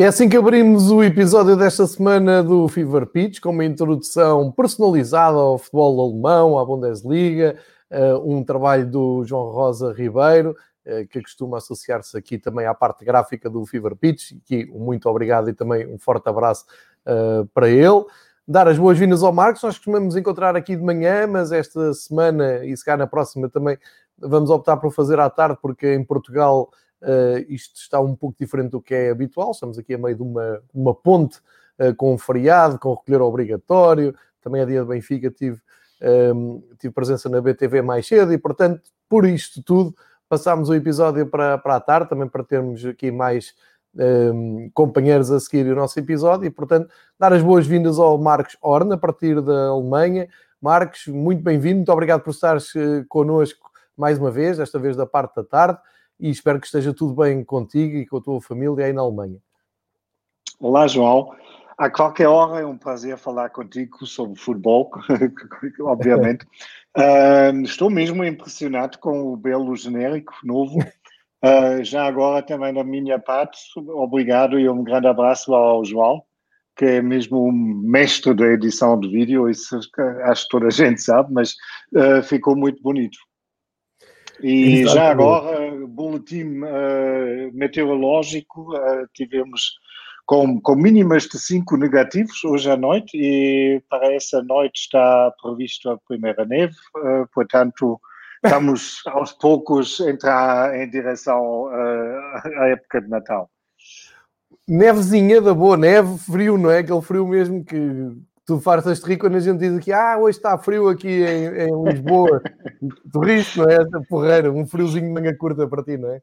E é assim que abrimos o episódio desta semana do Fever Pitch, com uma introdução personalizada ao futebol alemão, à Bundesliga, eh, um trabalho do João Rosa Ribeiro, eh, que costuma associar-se aqui também à parte gráfica do Fever Pitch, que muito obrigado e também um forte abraço eh, para ele. Dar as boas-vindas ao Marcos, nós costumamos encontrar aqui de manhã, mas esta semana e se cá na próxima também vamos optar por fazer à tarde, porque em Portugal Uh, isto está um pouco diferente do que é habitual. Estamos aqui a meio de uma, uma ponte uh, com um feriado, com recolher obrigatório. Também a dia de Benfica tive, um, ehm, tive presença na BTV mais cedo e, portanto, por isto tudo, passámos o episódio para, para a tarde, também para termos aqui mais um, ehm, companheiros a seguir o nosso episódio e, portanto, dar as boas-vindas ao Marcos Horn, a partir da Alemanha. Marcos, muito bem-vindo, muito obrigado por estares uh, connosco mais uma vez, desta vez da parte da tarde e espero que esteja tudo bem contigo e com a tua família aí na Alemanha. Olá, João. A qualquer hora é um prazer falar contigo sobre futebol, obviamente. uh, estou mesmo impressionado com o belo genérico novo. Uh, já agora, também da minha parte, obrigado e um grande abraço ao João, que é mesmo um mestre da edição de vídeo, isso acho que toda a gente sabe, mas uh, ficou muito bonito. E Exatamente. já agora, boletim uh, meteorológico, uh, tivemos com, com mínimas de 5 negativos hoje à noite e para essa noite está previsto a primeira neve, uh, portanto estamos aos poucos a entrar em direção à época de Natal. Nevezinha da boa neve, frio, não é? Aquele frio mesmo que tu fartas-te rir quando a gente diz aqui, ah, hoje está frio aqui em, em Lisboa. tu riste, não é? Essa porreira, um friozinho de manga curta para ti, não é?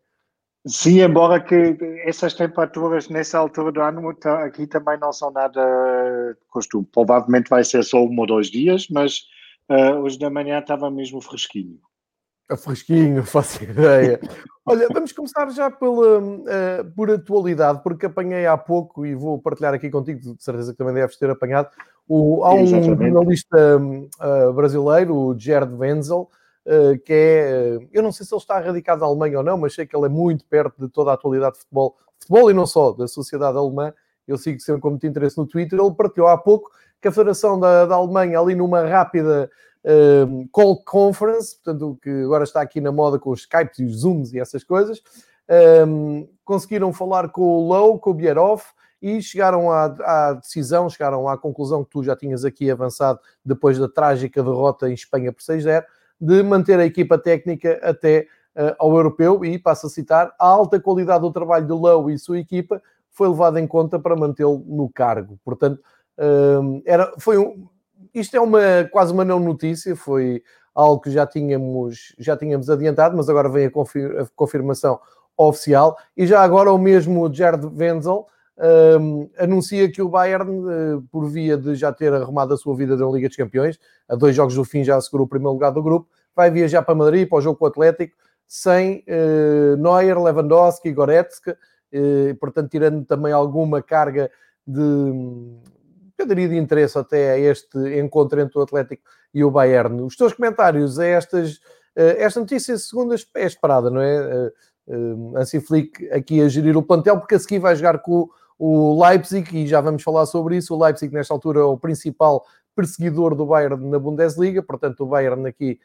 Sim, embora que essas temperaturas nessa altura do ano aqui também não são nada de costume. Provavelmente vai ser só um ou dois dias, mas uh, hoje da manhã estava mesmo fresquinho. A fresquinho, faço ideia. Olha, vamos começar já pela, uh, por atualidade, porque apanhei há pouco e vou partilhar aqui contigo, de certeza que também deves ter apanhado. O, há um Exatamente. jornalista uh, brasileiro, o Gerd Wenzel, uh, que é, eu não sei se ele está radicado na Alemanha ou não, mas sei que ele é muito perto de toda a atualidade de futebol, futebol e não só, da sociedade alemã. Eu sigo sempre com muito interesse no Twitter. Ele partilhou há pouco que a Federação da, da Alemanha, ali numa rápida uh, call conference, portanto, que agora está aqui na moda com os Skypes e os Zooms e essas coisas, um, conseguiram falar com o Low, com o Bierhoff, e chegaram à, à, decisão, chegaram à conclusão que tu já tinhas aqui avançado depois da trágica derrota em Espanha por 6-0, de manter a equipa técnica até uh, ao europeu e, passo a citar, a alta qualidade do trabalho de Low e sua equipa foi levada em conta para mantê-lo no cargo. Portanto, uh, era, foi um, isto é uma quase uma não notícia, foi algo que já tínhamos, já tínhamos adiantado, mas agora vem a, confir, a confirmação oficial. E já agora o mesmo Jared Wenzel um, anuncia que o Bayern, uh, por via de já ter arrumado a sua vida na Liga dos Campeões, a dois jogos do fim já assegurou o primeiro lugar do grupo, vai viajar para Madrid para o jogo com o Atlético sem uh, Neuer, Lewandowski, Goretzka, uh, portanto tirando também alguma carga de, eu diria de interesse até a este encontro entre o Atlético e o Bayern. Os teus comentários a estas, esta notícia, segundo é esperada, não é? Uh, Flick aqui a gerir o plantel, porque a seguir vai jogar com o Leipzig, e já vamos falar sobre isso. O Leipzig, nesta altura, é o principal perseguidor do Bayern na Bundesliga, portanto, o Bayern aqui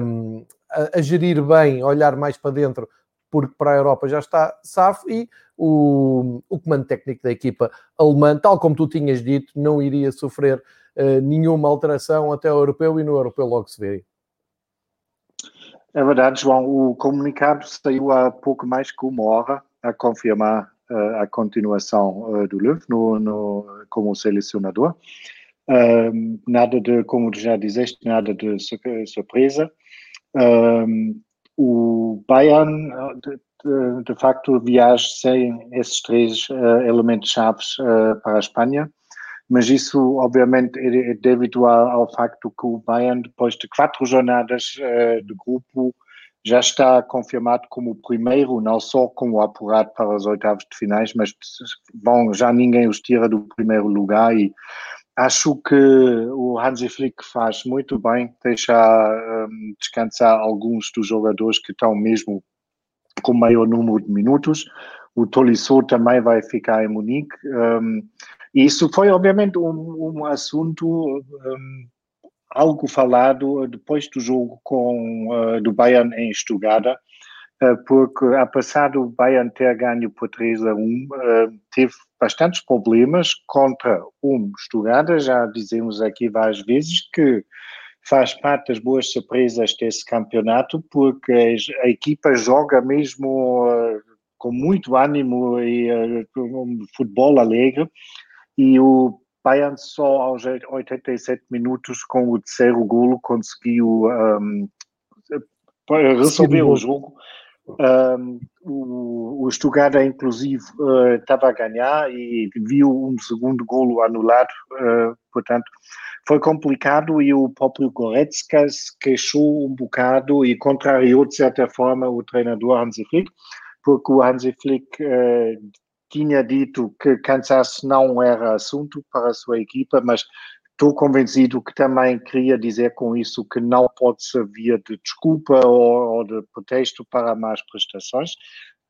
um, a, a, gerir bem, olhar mais para dentro, porque para a Europa já está safo, e o, o comando técnico da equipa alemã, tal como tu tinhas dito, não iria sofrer uh, nenhuma alteração até o europeu, e no europeu logo se vê. É verdade, João. O comunicado saiu há pouco mais que uma hora a confirmar a continuação uh, do Löw no, no, como selecionador. Uh, nada de, como já dizeste, nada de surpresa. o Bayern, de, de, de, facto, viaja sem esses três elementos chaves para a Espanha mas isso obviamente é devido ao, ao, facto que o Bayern, depois de quatro jornadas uh, de grupo, já está confirmado como o primeiro, não só como apurado para os oitavos de finais, mas bom, já ninguém os tira do primeiro lugar e acho que o Hansi Flick faz muito bem deixar um, descansar alguns dos jogadores que estão mesmo com maior número de minutos. o Tolisso também vai ficar em Munique. Um, isso foi, obviamente, um, um assunto, um, algo falado depois do jogo com, uh, do Bayern em Stuttgart, uh, porque apesar do Bayern ter ganho por 3 a 1, uh, teve bastantes problemas contra um Stuttgart, já dizemos aqui várias vezes que faz parte das boas surpresas desse campeonato, porque a equipa joga mesmo com muito ânimo e um futebol alegre. E o Bayern só aos 87 minutos com o terceiro golo conseguiu um, resolver o jogo. Um, o, o Stuttgart, inclusive, uh, estava a ganhar e viu um segundo golo anulado, uh, portanto, foi complicado e o próprio Goretzka se queixou um bocado e contrariou, de certa forma, o treinador Hansi Flick, porque o Hansi Flick uh, tinha dito que cansaço não era assunto para a sua equipa, mas estou convencido que também queria dizer com isso que não pode servir de desculpa ou, ou de pretexto para más prestações,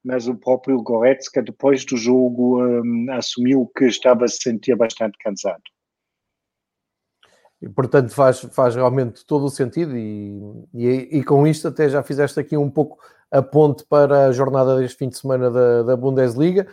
mas o próprio Goretzka, depois do jogo, um, assumiu que estava a se sentir bastante cansado. E, portanto, faz, faz realmente todo o sentido, e, e, e, com isto até já fizeste aqui um pouco a ponte para a jornada deste fim de semana da, da Bundesliga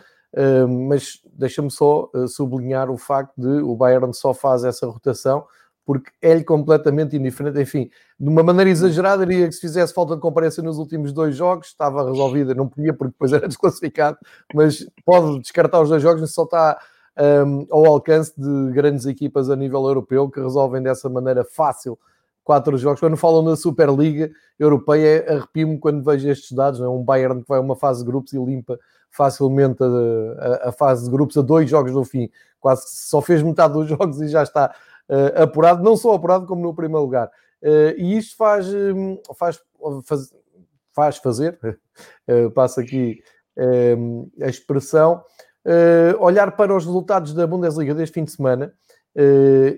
mas deixa-me só uh, sublinhar o facto de o Bayern só faz essa rotação porque é-lhe completamente indiferente. Enfim, de uma maneira exagerada, diria que se fizesse falta de comparência nos últimos dois jogos, estava resolvida, não podia porque depois era desclassificado, mas pode descartar os dois jogos, só está um, ao alcance de grandes equipas a nível europeu que resolvem dessa maneira fácil quatro jogos. Quando falam da Superliga Europeia, arrepio-me quando vejo estes dados. Não é? Um Bayern que vai a uma fase de grupos e limpa facilmente a, a, a, fase de grupos a dois jogos do fim. Quase só fez metade dos jogos e já está uh, apurado, não só apurado como no primeiro lugar. Uh, e isto faz, um, faz, faz, faz fazer, uh, passo aqui a expressão, olhar para os resultados da Bundesliga deste fim de semana.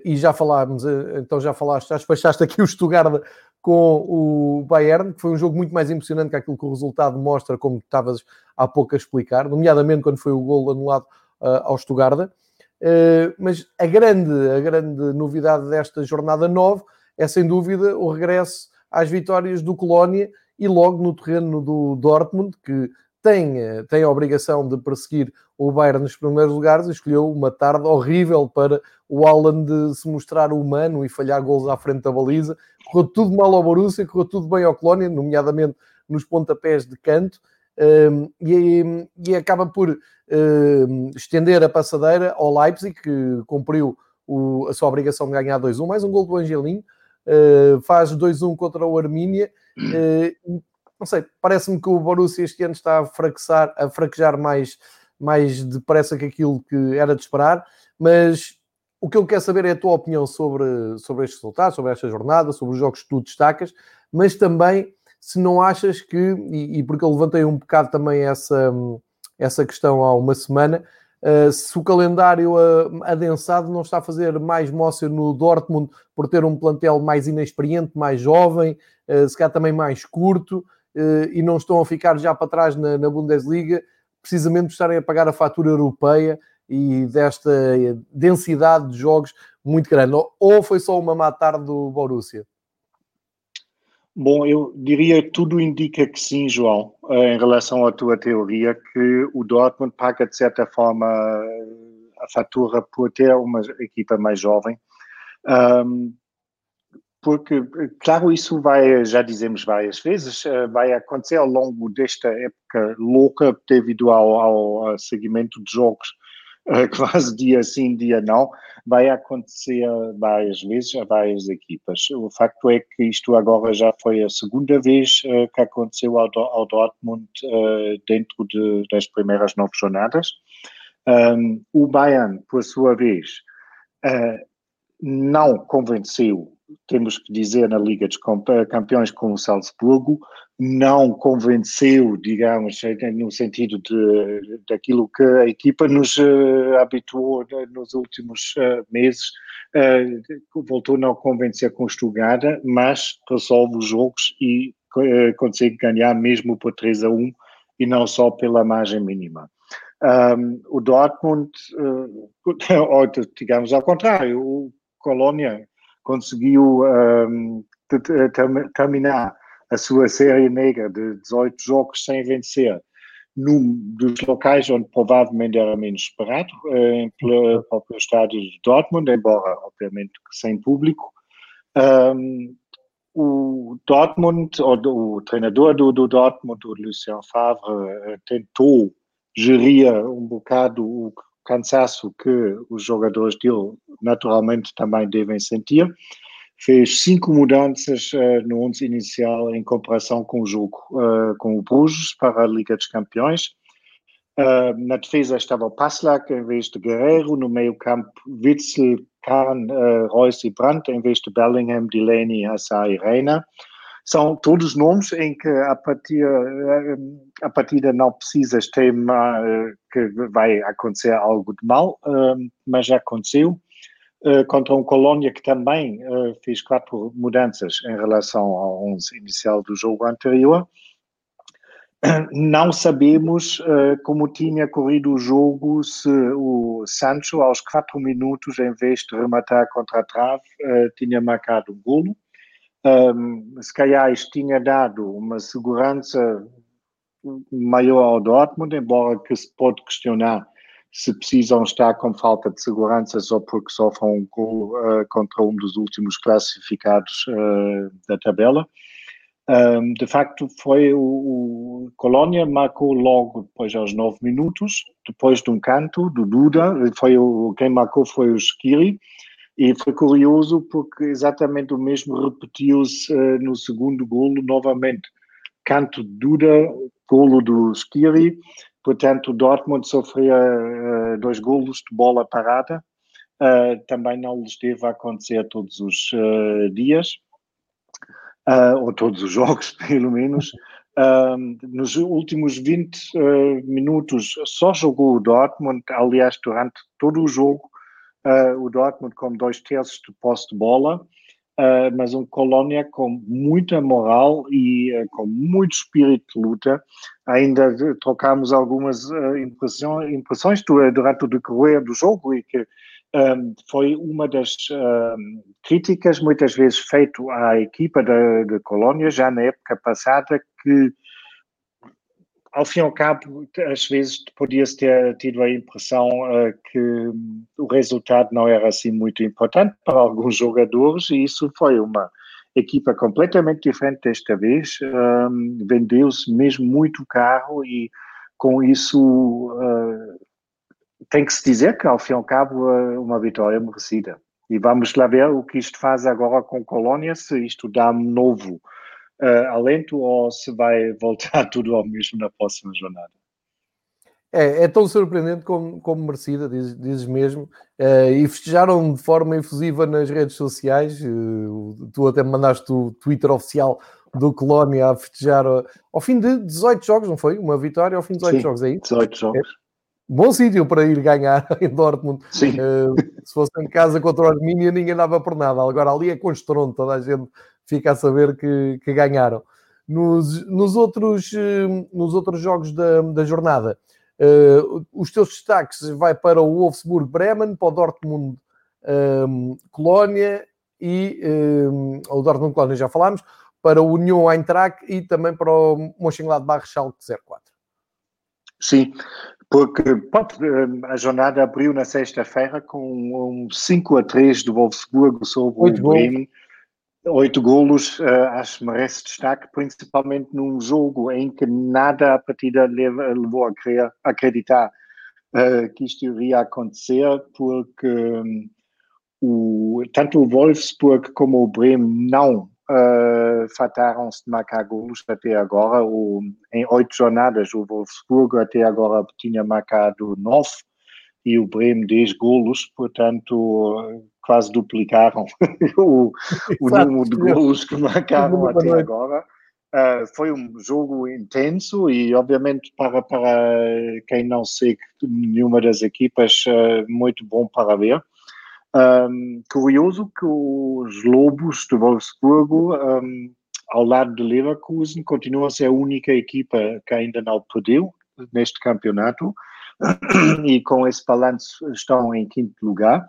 e já falámos, então já falaste, já despachaste aqui o Stuttgart com o Bayern, que foi um jogo muito mais impressionante que aquilo que o resultado mostra, como estavas há pouco a explicar, nomeadamente quando foi o gol anulado uh, ao Stuttgart. Uh, mas a grande, a grande novidade desta jornada 9 é sem dúvida o regresso às vitórias do Colónia e logo no terreno do Dortmund, que tem, tem a obrigação de perseguir o Bayern nos primeiros lugares, escolheu uma tarde horrível para o Alan de se mostrar humano e falhar gols à frente da baliza. Correu tudo mal ao Borussia, correu tudo bem ao Colónia, nomeadamente nos pontapés de canto, um, e, e, acaba por um, estender a passadeira ao Leipzig, que cumpriu o, a sua obrigação de ganhar 2-1, mais um gol do Angelinho, uh, faz 2-1 contra o Armínia, uh, não sei, parece-me que o Borussia este ano está a fraquejar, a fraquejar mais, mais depressa que aquilo que era de esperar, mas o que eu quero saber é a tua opinião sobre, sobre estes resultados, sobre esta jornada, sobre os jogos que tu destacas, mas também se não achas que, e, e porque eu levantei um bocado também essa, essa questão há uma semana, uh, se o calendário uh, adensado não está a fazer mais moça no Dortmund por ter um plantel mais inexperiente, mais jovem, uh, se calhar também mais curto, e não estão a ficar já para trás na, na Bundesliga, precisamente por estarem a pagar a fatura europeia e desta densidade de jogos muito grande. Ou foi só uma má tarde do Borussia? Bom, eu diria que tudo indica que sim, João, eh, em relação à tua teoria, que o Dortmund paga de certa forma a fatura por ter uma equipa mais jovem. Um, porque, claro, isso vai, já dizemos várias vezes, eh, vai acontecer ao longo desta época louca devido ao, ao seguimento de jogos eh, quase dia sim, dia não, vai acontecer várias vezes a várias equipas. O facto é que isto agora já foi a segunda vez eh, que aconteceu ao, ao Dortmund dentro de, das primeiras nove jornadas. O Bayern, por sua vez, não convenceu temos que dizer, na Liga dos Campeões com o Salzburgo, não convenceu, digamos, no sentido de, daquilo que a equipa nos uh, habituou nos últimos meses, voltou a não convencer com Estugada, mas resolve os jogos e consegue ganhar mesmo por 3 a 1 e não só pela margem mínima. Um, o Dortmund, ou digamos ao contrário, o Colônia conseguiu um, terminar a sua série negra de 18 jogos sem vencer num dos locais onde provavelmente era menos esperado, pelo próprio estádio de Dortmund, embora obviamente sem público. Um, o Dortmund, ou o treinador do, do Dortmund, o Lucien Favre, eh, tentou gerir um bocado o cansaço que os jogadores dele naturalmente também devem sentir fez cinco mudanças uh, no 11 inicial em comparação com o jogo uh, com o Bruges para a Liga dos Campeões. Uh, na defesa estava o Paslak em vez de Guerreiro, no meio campo Witzel, Kahn, Reus e Brandt em vez de Bellingham, Delaney, Assar e Reina. São todos nomes em que a partida, a partida não precisas temer que vai acontecer algo de mal, mas já aconteceu. Eh, contra um Colônia que também fez quatro mudanças em relação ao 11 inicial do jogo anterior. Não sabemos como tinha corrido o jogo se o Sancho, aos quatro minutos, em vez de rematar contra a trave, tinha marcado um golo. Um, se calhar isto tinha dado uma segurança maior ao Dortmund, embora que se pode questionar se precisam estar com falta de segurança só porque sofrem um gol uh, contra um dos últimos classificados uh, da tabela. Um, de facto, foi o, o Colônia marcou logo depois aos nove minutos, depois de um canto do Duda, foi o, quem marcou foi o Skiri, e foi curioso porque exatamente o mesmo repetiu-se uh, no segundo golo novamente. Canto Duda, golo do Skiri, Portanto, o Dortmund sofria uh, dois golos de bola parada. Uh, também não lhes deve acontecer todos os uh, dias, ou todos os jogos, pelo menos. nos últimos 20 minutos só jogou o Dortmund, aliás, durante todo o jogo, o Dortmund com dois terços de posse de bola. Uh, mas um Colônia com muita moral e uh, com muito espírito de luta. Ainda trocámos algumas impressões, durante o decorrer do jogo e que um, foi uma das críticas muitas vezes feito à equipa de Colônia já na época passada que ao fim e ao cabo, às vezes podia-se ter tido a impressão uh, que o resultado não era assim muito importante para alguns jogadores, e isso foi uma equipa completamente diferente desta vez. Um, Vendeu-se mesmo muito caro, e com isso uh, tem que se dizer que, ao fim e ao cabo, uh, uma vitória merecida. E vamos lá ver o que isto faz agora com Colónia, se isto dá novo uh, alento ou se vai voltar tudo ao mesmo na próxima jornada? É, é tão surpreendente como, como merecida, dizes, dizes mesmo. Uh, e festejaram de forma efusiva nas redes sociais. Uh, tu até me mandaste o Twitter oficial do Colónia a festejar uh, ao fim de 18 jogos, não foi? Uma vitória ao fim de 18 Sim, jogos, aí? É 18 jogos. É, bom sítio para ir ganhar em Dortmund. Sim. se fosse em casa contra o Arminia, ninguém dava por nada. Agora ali é com estrondo, toda a gente fica a saber que, que ganharam. Nos, nos, outros, eh, nos outros jogos da, da jornada, uh, os teus destaques vai para o Wolfsburg Bremen, para o Dortmund um, Colónia e um, o Dortmund Colónia já falámos, para o Union Eintracht e também para o Mönchengladbach Schalke 04. Sim, porque pode, eh, a jornada abriu na sexta-feira com um 5 a 3 do Wolfsburg sobre o Bremen. Gols Oito golos, uh, acho que merece destaque, principalmente num jogo em que nada a partida levou a, crer, acreditar uh, que isto iria acontecer, porque um, o, tanto o Wolfsburg como o Bremen não uh, fartaram-se de marcar golos até agora. O, em oito jornadas, o Wolfsburg até agora tinha marcado nove e o Bremen 10 golos, portanto quase duplicaram o, o número de golos que marcaram até agora. Uh, foi um jogo intenso e, obviamente, para, para quem não segue nenhuma das equipas, uh, muito bom para ver. Um, curioso que os Lobos de Wolfsburgo, um, ao lado de Leverkusen, continua a ser a única equipa que ainda não perdeu neste campeonato e com esse balanço estão em quinto lugar.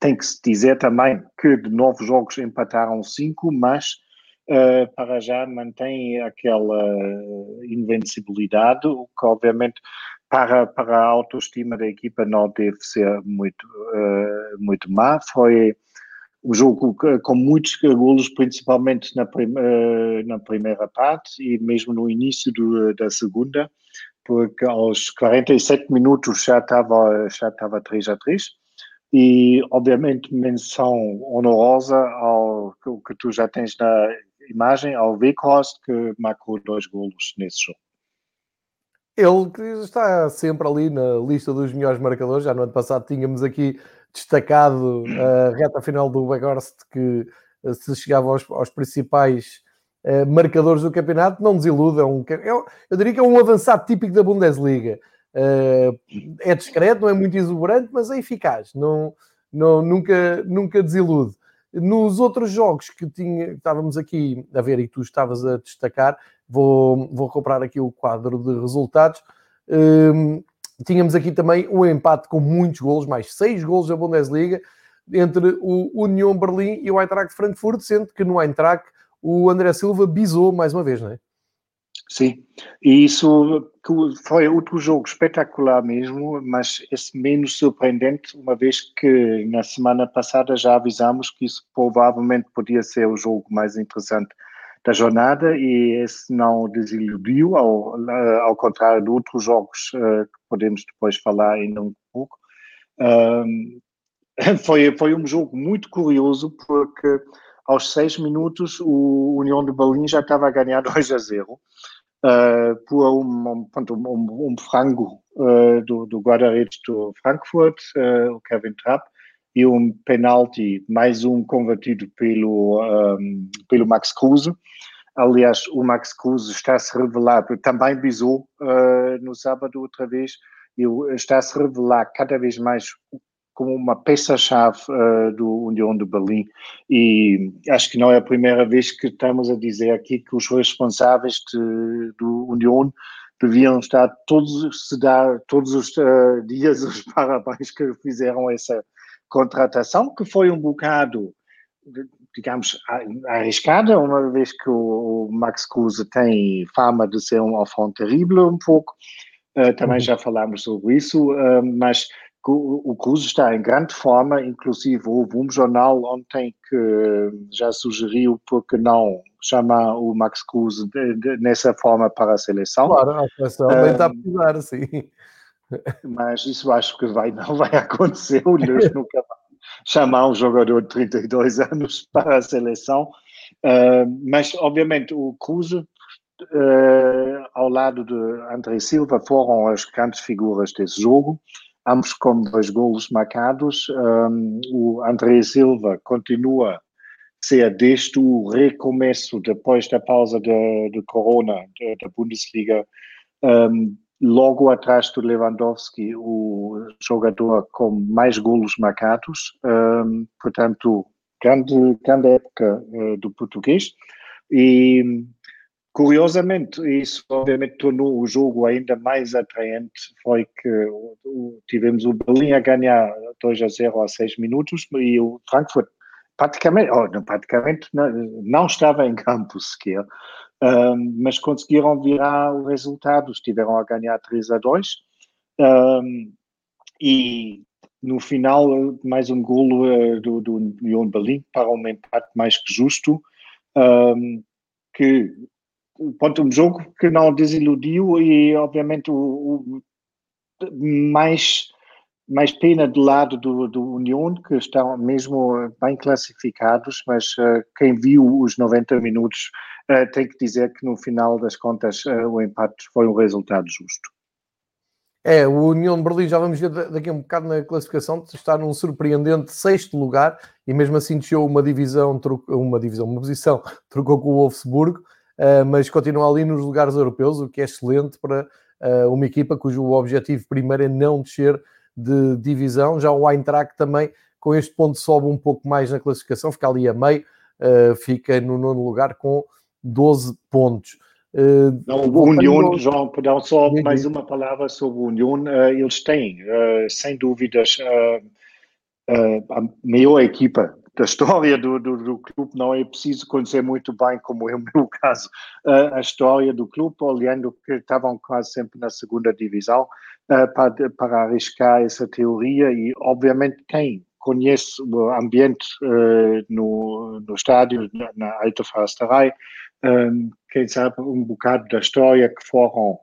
Tem que se dizer também que de nove jogos empataram cinco, mas uh, para já mantém aquela invencibilidade, o que obviamente para, para a autoestima da equipa não deve ser muito, uh, muito má. Foi um jogo com muitos golos, principalmente na, prim uh, na primeira parte e mesmo no início do, da segunda porque aos 47 minutos já estava, já estava 3 a 3 e obviamente menção honorosa ao que tu já tens na imagem, ao Weghorst que marcou dois golos nesse jogo. Ele está sempre ali na lista dos melhores marcadores, já no ano passado tínhamos aqui destacado a reta final do Weghorst que se chegava aos, aos principais eh, marcadores do campeonato, não desilude. É um, é, eu diria que é um avançado típico da Bundesliga. Uh, é discreto, não é muito exuberante, mas é eficaz. Não, não, nunca, nunca desilude. Nos outros jogos que tinha, estávamos aqui a ver e tu estavas a destacar, vou, vou comprar aqui o quadro de resultados. Uh, tínhamos aqui também um empate com muitos golos, mais seis golos da Bundesliga, entre o Union Berlim e o Eintracht Frankfurt, sendo que no Eintracht o André Silva bisou mais uma vez, não é? Sim, e isso foi outro jogo espetacular mesmo, mas esse menos surpreendente, uma vez que na semana passada já avisámos que isso provavelmente podia ser o jogo mais interessante da jornada e esse não desiludiu, ao, ao contrário de outros jogos uh, que podemos depois falar ainda um pouco. Um, foi, foi um jogo muito curioso porque aos seis minutos, o União de Berlim já estava a ganhar 2 a 0 eh, por um, um, um, um frango uh, do, do guarda-redes do Frankfurt, uh, o Kevin Trapp, e um penalti, mais um convertido pelo, um, pelo Max Kruse. Aliás, o Max Kruse está a se revelar, também bisou no sábado outra vez, e está a se revelar cada vez mais como uma peça-chave uh, do União de Berlim e acho que não é a primeira vez que estamos a dizer aqui que os responsáveis de, do União deviam estar todos se dar todos os uh, dias os parabéns que fizeram essa contratação que foi um bocado digamos arriscada uma vez que o, Max Kruse tem fama de ser um enfant terrível um pouco uh, também uhum. já falámos sobre isso mas o Cruz está em grande forma, inclusive houve um jornal ontem que já sugeriu por que não chamar o Max Cruz nessa forma para a seleção. Claro, a seleção um, está a precisar, sim. Mas isso acho que vai, não vai acontecer, o Luz nunca vai chamar um jogador de 32 anos para a seleção. Uh, mas, obviamente, o Cruz, uh, ao lado de André Silva, foram as grandes figuras desse jogo ambos com dois golos marcados. Um, o André Silva continua a ser desde o recomeço, depois da pausa de, de Corona, da Bundesliga, um, logo atrás do Lewandowski, o jogador com mais golos marcados. Um, portanto, grande, grande época uh, do português. E Curiosamente, isso obviamente tornou o jogo ainda mais atraente, foi que tivemos o Berlim a ganhar 2 a 0 a 6 minutos e o Frankfurt praticamente, oh, não, praticamente não, não, estava em campo sequer, um, mas conseguiram virar o resultado, estiveram a ganhar 3 a 2 um, e no final mais um golo uh, do, do Union Berlim para um empate mais que justo, um, que ponto um jogo que não desiludiu e obviamente o, o mais mais pena do lado do, do União, que estão mesmo bem classificados, mas uh, quem viu os 90 minutos uh, tem que dizer que no final das contas uh, o empate foi um resultado justo. É, o União de Berlim, já vamos ver daqui a um bocado na classificação, está num surpreendente sexto lugar e mesmo assim desceu uma divisão, uma divisão, uma posição, trocou com o Wolfsburgo mas continua ali nos lugares europeus, o que é excelente para uh, uma equipa cujo objetivo primeiro é não descer de divisão. Já o Eintracht também, com este ponto, sobe um pouco mais na classificação, fica ali a meio, uh, fica no nono lugar com 12 pontos. Uh, não, o União, João, perdão, só mais uma palavra sobre o União. Uh, eles têm, uh, sem dúvidas, a maior equipa da história do, do, do, clube. Não é preciso conhecer muito bem, como é o meu caso, a história do clube, olhando que estavam quase sempre na segunda divisão, para, para arriscar essa teoria. E, obviamente, quem conhece o ambiente no, no estádio, na Alta Farasterei, quem sabe um bocado da história que foram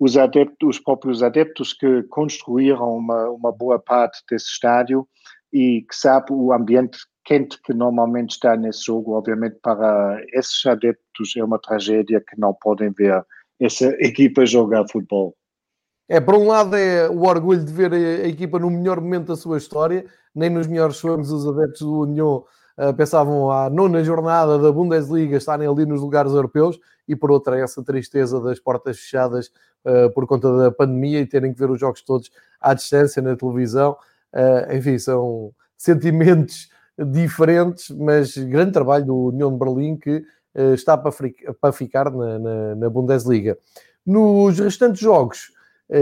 os adeptos, os próprios adeptos que construíram uma, uma boa parte desse estádio e que sabe o ambiente quente que normalmente está nesse jogo, obviamente para esses adeptos é uma tragédia que não podem ver essa equipa jogar futebol. É, por um lado é o orgulho de ver a equipa no melhor momento da sua história, nem nos melhores sonhos os adeptos do União uh, pensavam à nona jornada da Bundesliga estarem ali nos lugares europeus e por outra essa tristeza das portas fechadas uh, por conta da pandemia e terem que ver os jogos todos à distância na televisão. Uh, enfim, são sentimentos diferentes, mas grande trabalho do União de Berlim que está para, para ficar na, na, na, Bundesliga. Nos restantes jogos,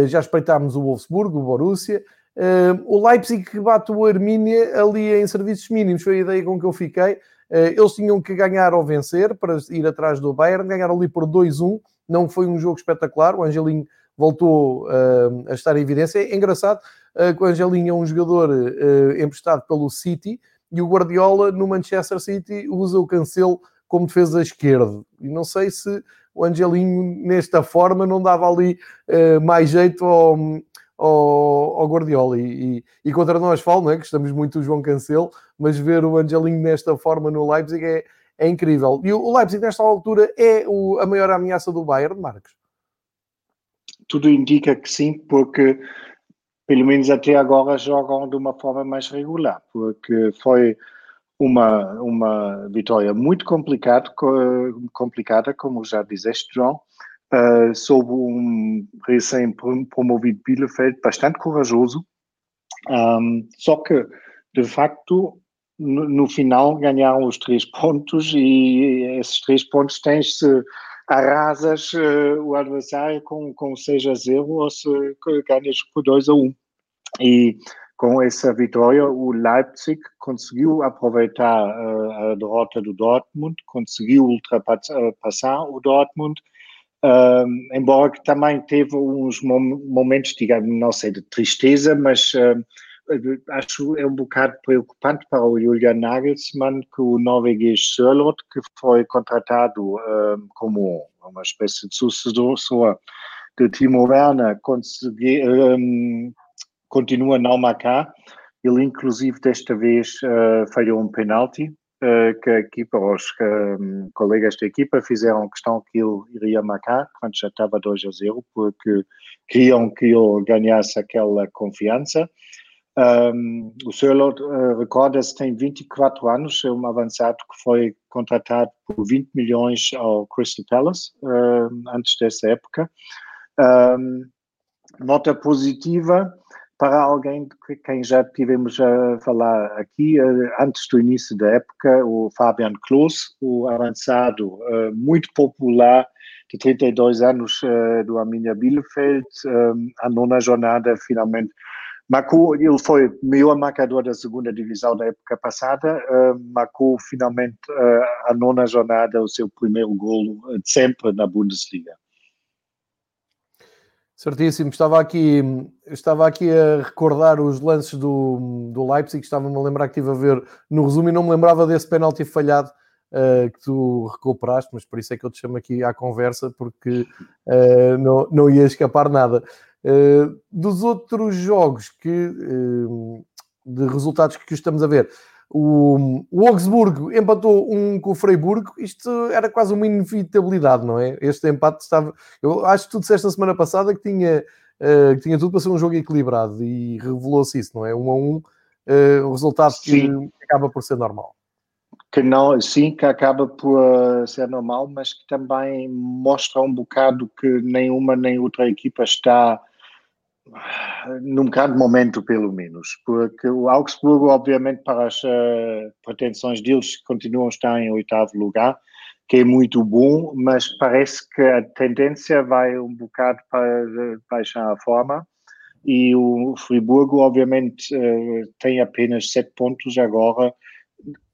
já espreitámos o Wolfsburgo, o Borussia, Uh, o Leipzig que bate o Armínia ali em serviços mínimos, foi a ideia com que eu fiquei. Uh, eles tinham que ganhar ou vencer para ir atrás do Bayern, ganharam ali por 2-1, não foi um jogo espetacular, o Angelinho voltou uh, a estar em evidência. É engraçado que o Angelinho é um jogador emprestado pelo City e o Guardiola no Manchester City usa o Cancelo como defesa esquerda. E não sei se o Angelinho, nesta forma, não dava ali mais jeito ao ao, ao Guardiola. E, e, e, contra nós falo, não é? que estamos muito o João Cancelo, mas ver o Angelinho nesta forma no Leipzig é, é incrível. E o Leipzig, nesta altura, é o, a maior ameaça do Bayern, Marcos? Tudo indica que sim, porque pelo menos até agora jogam de uma forma mais regular, porque foi uma, uma vitória muito complicada, complicada, como já disseste, João, uh, sob um recém-promovido Bielefeld bastante corajoso. Um, só que, de facto, no, no, final ganharam os três pontos e esses três pontos tens-se arrasas uh, o adversário com, com 6 a 0 ou se ganhas por 2 a 1. E com essa vitória, o Leipzig conseguiu aproveitar uh, a derrota do Dortmund, conseguiu ultrapassar o Dortmund Uh, embora que também teve uns momentos, digamos, não sei, de tristeza, mas acho é um bocado preocupante para o Julian Nagelsmann que o norueguês Sørloth, que foi contratado como uma espécie de sucessor de Timo Werner, consegui, um, continua a não marcar. Ele, inclusive, desta vez falhou um penalti uh, que a equipa, os um, colegas da equipa fizeram questão que ele iria marcar quando já estava 2 a 0, porque queriam que ele ganhasse aquela confiança. Um, o Sörlot, uh, recorda-se, tem 24 anos, é um avançado que foi contratado por 20 milhões ao Crystal Palace uh, antes dessa época. Um, nota positiva, para alguém de quem já tivemos a falar aqui, eh, antes do início da época, o Fabian Klos, o avançado eh, muito popular de 32 anos eh, do Arminia Bielefeld, a nona jornada finalmente marcou, ele foi o melhor marcador da segunda divisão da época passada, marcou finalmente a nona jornada o seu primeiro golo sempre na Bundesliga. Certíssimo. Estava aqui, estava aqui a recordar os lances do, do Leipzig, estava-me a lembrar que estive a ver no resumo e não me lembrava desse penalti falhado uh, que tu recuperaste, mas por isso é que eu te chamo aqui à conversa, porque uh, não, não ia escapar nada. Uh, dos outros jogos que, de resultados que estamos a ver, o, o Augsburgo empatou um com o Freiburgo. Isto era quase uma inevitabilidade, não é? Este empate estava. Eu acho que tu disseste na semana passada que tinha, uh, que tinha tudo para ser um jogo equilibrado e revelou-se isso, não é? Um a um, uh, o resultado que acaba por ser normal. Que não, sim, que acaba por uh, ser normal, mas que também mostra um bocado que nenhuma nem outra equipa está num grande momento, pelo menos, porque o Augsburgo, obviamente, para as uh, pretensões deles, continuam a estar em oitavo lugar que é muito bom, mas parece que a tendência vai um bocado para baixar a forma. E o Friburgo, obviamente, eh, tem apenas sete pontos agora.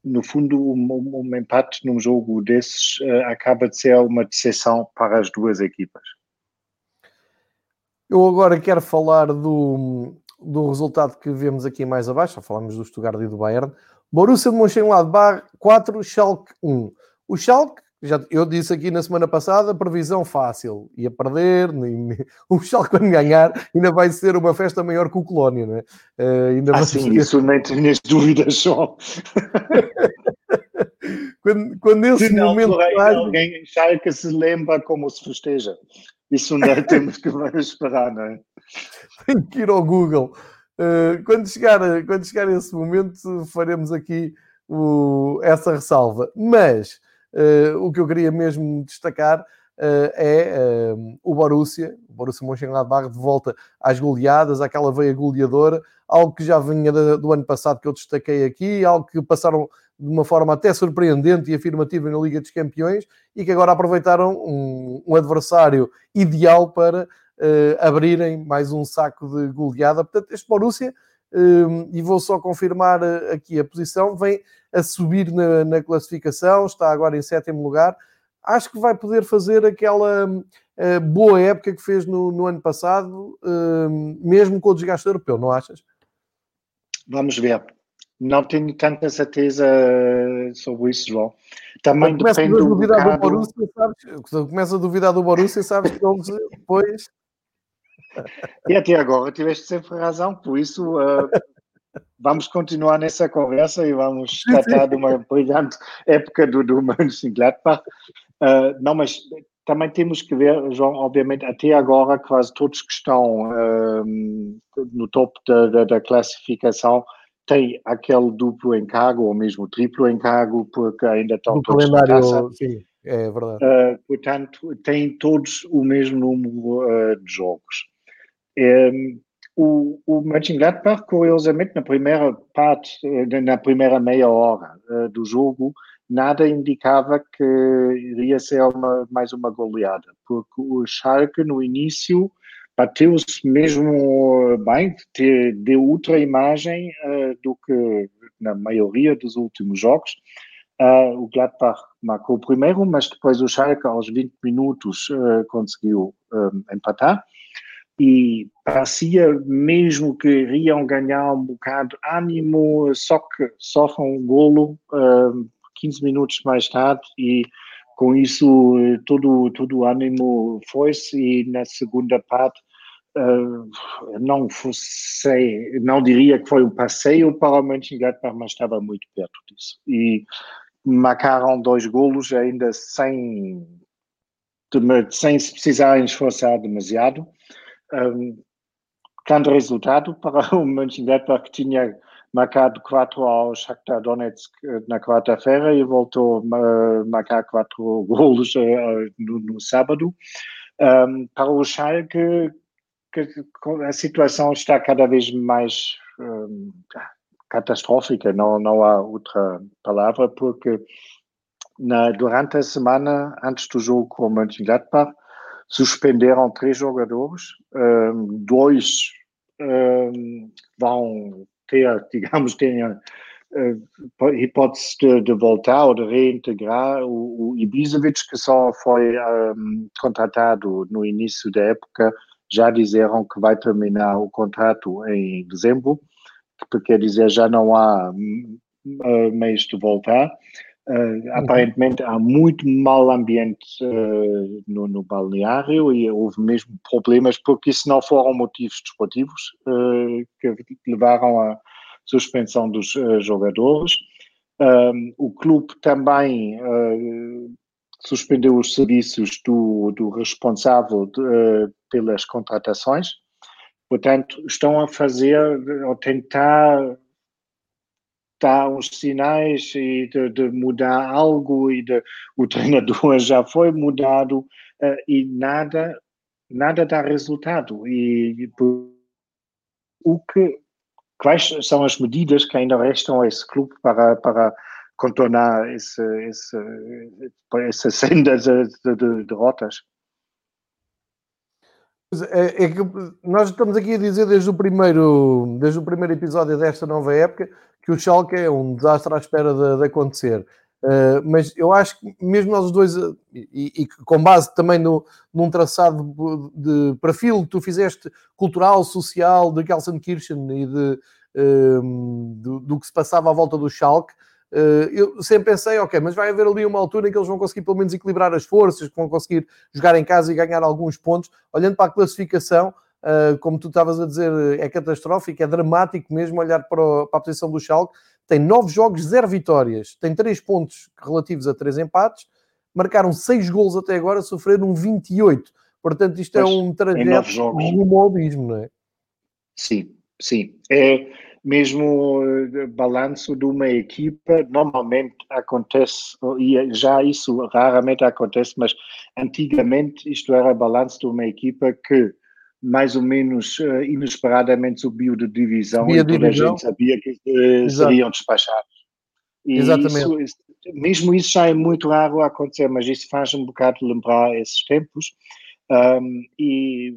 No fundo, um, um empate num jogo desses eh, acaba de ser uma decepção para as duas equipas. Eu agora quero falar do, do resultado que vemos aqui mais abaixo, já falamos do Stuttgart e do Bayern. Borussia de Mönchengladbach 4, Schalke 1. O Schalke, já, eu disse aqui na semana passada, previsão fácil, ia perder, nem, o Schalke quando ganhar ainda vai ser uma festa maior que o Colónia, não é? Uh, ainda ah, sim, ter... isso nem tinhas dúvidas só. quando, quando esse se momento... Faz... Alguém em Schalke se lembra como se festeja. Isso ainda temos que esperar, não é? Tem que ir ao Google. Uh, quando, chegar, quando chegar esse momento, faremos aqui o, essa ressalva. Mas uh, o que eu queria mesmo destacar uh, é o Borussia, o Borussia Mönchengladbach de volta às goleadas, àquela veia goleadora, algo que já vinha do ano passado que eu destaquei aqui, algo que passaram de uma forma até surpreendente e afirmativa na Liga dos Campeões e que agora aproveitaram um, um adversário ideal para uh, abrirem mais um saco de goleada. Portanto, este Borussia, uh, e vou só confirmar eh, aqui a posição, vem a subir na, na, classificação, está agora em sétimo lugar. Acho que vai poder fazer aquela uh, boa época que fez no, no ano passado, mesmo com o desgaste europeu, não achas? Vamos ver. Não tenho tanta certeza sobre isso, João. Também começa depende a duvidar do, do Borussia, sabes? Começa a duvidar do Borussia, sabes que eles depois e até agora tiveste sempre razão, por isso uh, vamos continuar nessa conversa e vamos tratar de uma brilhante época do, do Mönchengladbach. Uh, não, mas também temos que ver, João, obviamente, até agora quase todos que estão uh, no topo da, da, da, classificação têm aquele duplo encargo ou mesmo triplo encargo porque ainda estão no todos calendário, sim, é verdade. Uh, portanto, têm todos o mesmo número uh, de jogos. É, o, o Mönchengladbach, curiosamente, na primeira parte, na primeira meia hora uh, do jogo, nada indicava que iria ser uma, mais uma goleada, porque o Schalke, no início, bateu-se mesmo bem, deu outra imagem uh, do que na maioria dos últimos jogos. Uh, o Gladbach marcou primeiro, mas depois o Schalke, aos 20 minutos, conseguiu empatar e parecia mesmo que iriam ganhar um bocado de ânimo, só que sofrem um golo uh, 15 minutos mais tarde e com isso todo, todo o ânimo foi-se e na segunda parte uh, não fosse, não diria que foi um passeio para o Mönchengladbach, mas estava muito perto disso. E marcaram dois golos ainda sem, sem se precisarem esforçar demasiado um, grande resultado para o Mönchengladbach que tinha marcado 4 ao Shakhtar Donetsk eh, na quarta-feira e voltou a marcar 4 golos uh, no, no, sábado. Um, para o Schalke, que, a situação está cada vez mais um, catastrófica, não, não há outra palavra, porque na, durante a semana, antes do jogo com o Mönchengladbach, suspenderam três jogadores, um, dois um, vão ter, digamos, têm a uh, hipótese de, de, voltar ou de reintegrar. O, o Ibisevic, que só foi um, contratado no início da época, já disseram que vai terminar o contrato em dezembro, que quer dizer já não há uh, meios de voltar. Uh, aparentemente há muito mau ambiente uh, no, no, balneário e houve mesmo problemas porque isso não foram motivos desportivos uh, que levaram à suspensão dos jogadores. o clube também suspendeu os serviços do, do responsável de, pelas contratações. Portanto, estão a fazer ou tentar dá uns sinais e de, de, mudar algo e de, o treinador já foi mudado uh, e nada nada dá resultado e o que quais são as medidas que ainda restam a esse clube para para contornar esse, esse, essa senda de, de, de derrotas. É, é, que nós estamos aqui a dizer desde o, primeiro, desde o primeiro episódio desta nova época que o Schalke é um desastre à espera de, de acontecer. Uh, mas eu acho que mesmo nós dois, uh, e, e, com base também no, num traçado de, de perfil que tu fizeste, cultural, social, de Gelsenkirchen e de, uh, do, do, que se passava à volta do Schalke, eh, eu sempre pensei, ok, mas vai haver ali uma altura em que eles vão conseguir pelo menos equilibrar as forças, que vão conseguir jogar em casa e ganhar alguns pontos. Olhando para a classificação, eh, como tu estavas a dizer, é catastrófico, é dramático mesmo olhar para, a posição do Schalke. Tem nove jogos, zero vitórias, tem três pontos relativos a três empates, marcaram seis gols até agora, sofreram 28. Portanto, isto é um trajeto rumo ao abismo, não é? Sim, sim. É mesmo uh, balanço de uma equipa, normalmente acontece, e já isso raramente acontece, mas antigamente isto era balanço de uma equipa que mais ou menos uh, inesperadamente subiu de divisão Subia e toda divisão. a gente sabia que uh, seriam despachados. E Exatamente. Isso, mesmo isso já é muito raro acontecer, mas isso faz um bocado lembrar esses tempos. Um, e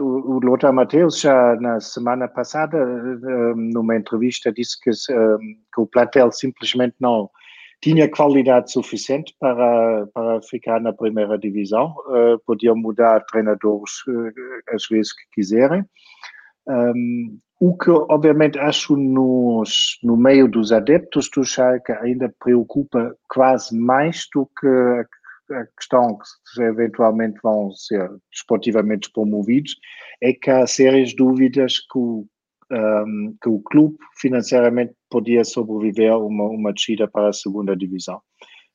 o Lothar Mateus já na semana passada, numa entrevista, disse que, que o plantel simplesmente não tinha qualidade suficiente para, para ficar na primeira divisão. Uh, podiam mudar treinadores uh, às vezes que quiserem. O que, obviamente, acho nos, no meio dos adeptos do Schalke ainda preocupa quase mais do que a questão que eventualmente vão ser desportivamente promovidos é que há sérias dúvidas que o, um, que o clube financeiramente podia sobreviver a uma, uma descida para a segunda divisão.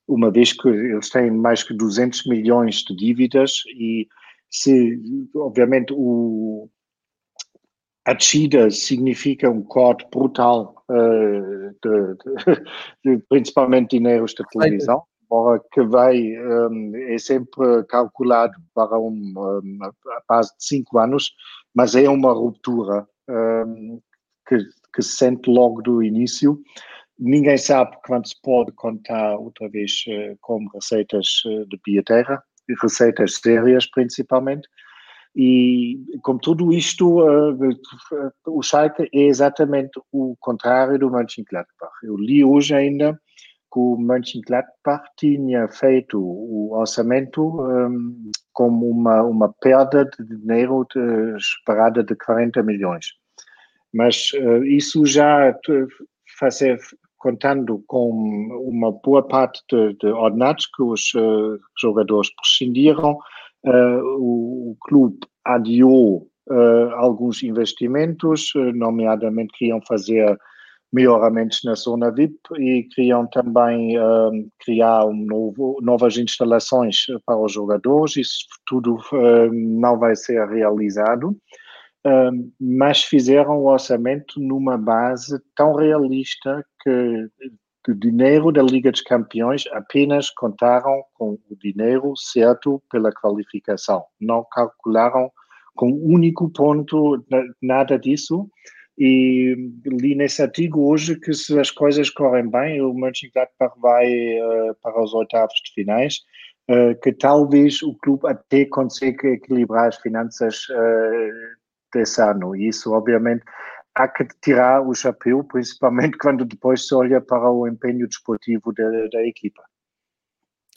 Uma vez que eles têm mais que 200 milhões de dívidas e se, obviamente, o, a descida significa um corte brutal uh, de, de, de, principalmente dinheiros de televisão que vai, um, é sempre calculado para uma, uma base de cinco anos, mas é uma ruptura um, que, que se sente logo do início. Ninguém sabe quando se pode contar outra vez uh, com receitas uh, de bilheteira, receitas sérias principalmente, e com tudo isto, uh, o Schalke é exatamente o contrário do Mönchengladbach. Eu li hoje ainda que o Mönchengladbach tinha feito o orçamento um, como uma, uma perda de dinheiro de, esperada de 40 milhões. Mas uh, isso já fazer, contando com uma boa parte de, de ordenados que os uh, jogadores prescindiram, uh, o, o clube adiou alguns investimentos, nomeadamente queriam fazer melhoramentos na zona VIP e queriam também uh, criar um novo, novas instalações para os jogadores. Isso tudo uh, não vai ser realizado, uh, mas fizeram o orçamento numa base tão realista que o dinheiro da Liga dos Campeões apenas contaram com o dinheiro certo pela qualificação. Não calcularam com um único ponto nada disso e li nesse artigo hoje que se as coisas correm bem, o Mönchengladbach vai uh, para os oitavos de finais, uh, que talvez o clube até consiga equilibrar as finanças uh, desse ano. E isso, obviamente, há que tirar o chapéu, principalmente quando depois se olha para o empenho desportivo da, da equipa.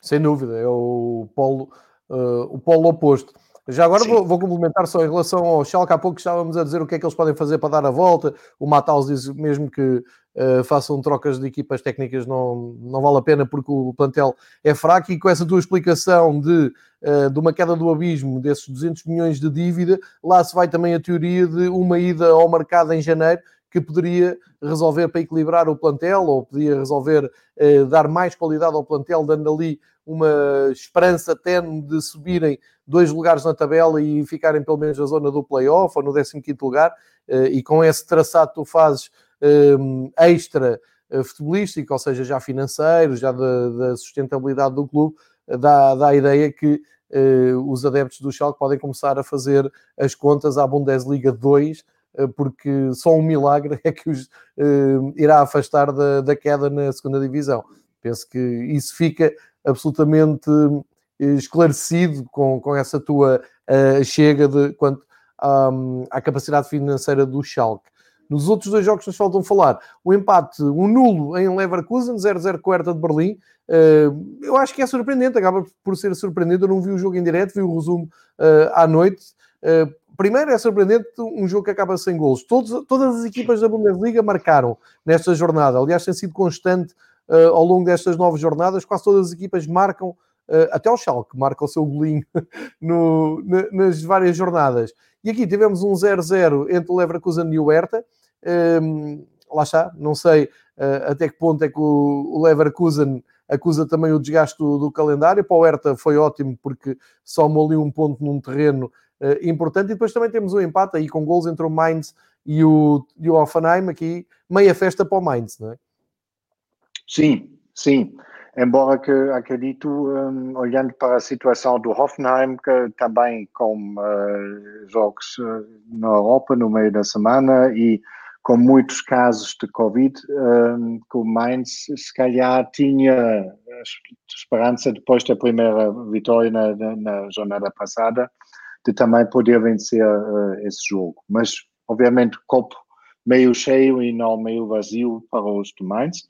Sem dúvida, é o polo, o polo oposto. Já agora vou, vou, complementar só em relação ao Schalke. Há pouco estávamos a dizer o que é que eles podem fazer para dar a volta. O Matheus diz mesmo que uh, façam trocas de equipas técnicas não, não vale a pena porque o plantel é fraco. E com essa tua explicação de, uh, de uma queda do abismo desses 200 milhões de dívida, lá se vai também a teoria de uma ida ao mercado em janeiro que poderia resolver para equilibrar o plantel ou poderia resolver eh, dar mais qualidade ao plantel, dando ali uma esperança tenue de subirem dois lugares na tabela e ficarem pelo menos na zona do playoff ou no 15 lugar, eh, e com esse traçado tu fazes eh, extra eh, futebolístico, ou seja, já financeiro, já da, da sustentabilidade do clube, dá, dá a ideia que os adeptos do Schalke podem começar a fazer as contas à Bundesliga 2 porque só um milagre é que os irá afastar da, da queda na segunda divisão. Penso que isso fica absolutamente esclarecido com, com essa tua uh, chega de quanto um, à capacidade financeira do Schalke. Nos outros dois jogos que nos faltam falar, o empate, o nulo em Leverkusen, 0-0 com de Berlim. Uh, eu acho que é surpreendente, acaba por ser surpreendente. Eu não vi o jogo em direto, vi o resumo uh, à noite. Uh, primeiro, é surpreendente um jogo que acaba sem gols. Todas as equipas da Bundesliga marcaram nesta jornada. Aliás, tem sido constante ao longo destas nove jornadas. Quase todas as equipas marcam Uh, até o Schalke marca o seu golinho no, na, nas várias jornadas. E aqui tivemos um 0-0 entre o Leverkusen e o Hertha. Um, lá está, não sei uh, até que ponto é que o, o, Leverkusen acusa também o desgaste do, do, calendário. Para o Hertha foi ótimo porque somou ali um ponto num terreno uh, importante. E depois também temos um empate aí com gols entre o Mainz e o, e o Offenheim. Aqui meia festa para o Mainz, não é? Sim, sim. Embora que acredito, um, olhando para a situação do Hoffenheim, que também com uh, jogos uh, na Europa no meio da semana e com muitos casos de Covid, um, que o Mainz se calhar tinha esperança, depois da primeira vitória na, na jornada passada, de também poder vencer uh, esse jogo. Mas, obviamente, copo meio cheio e não meio vazio para os do Mainz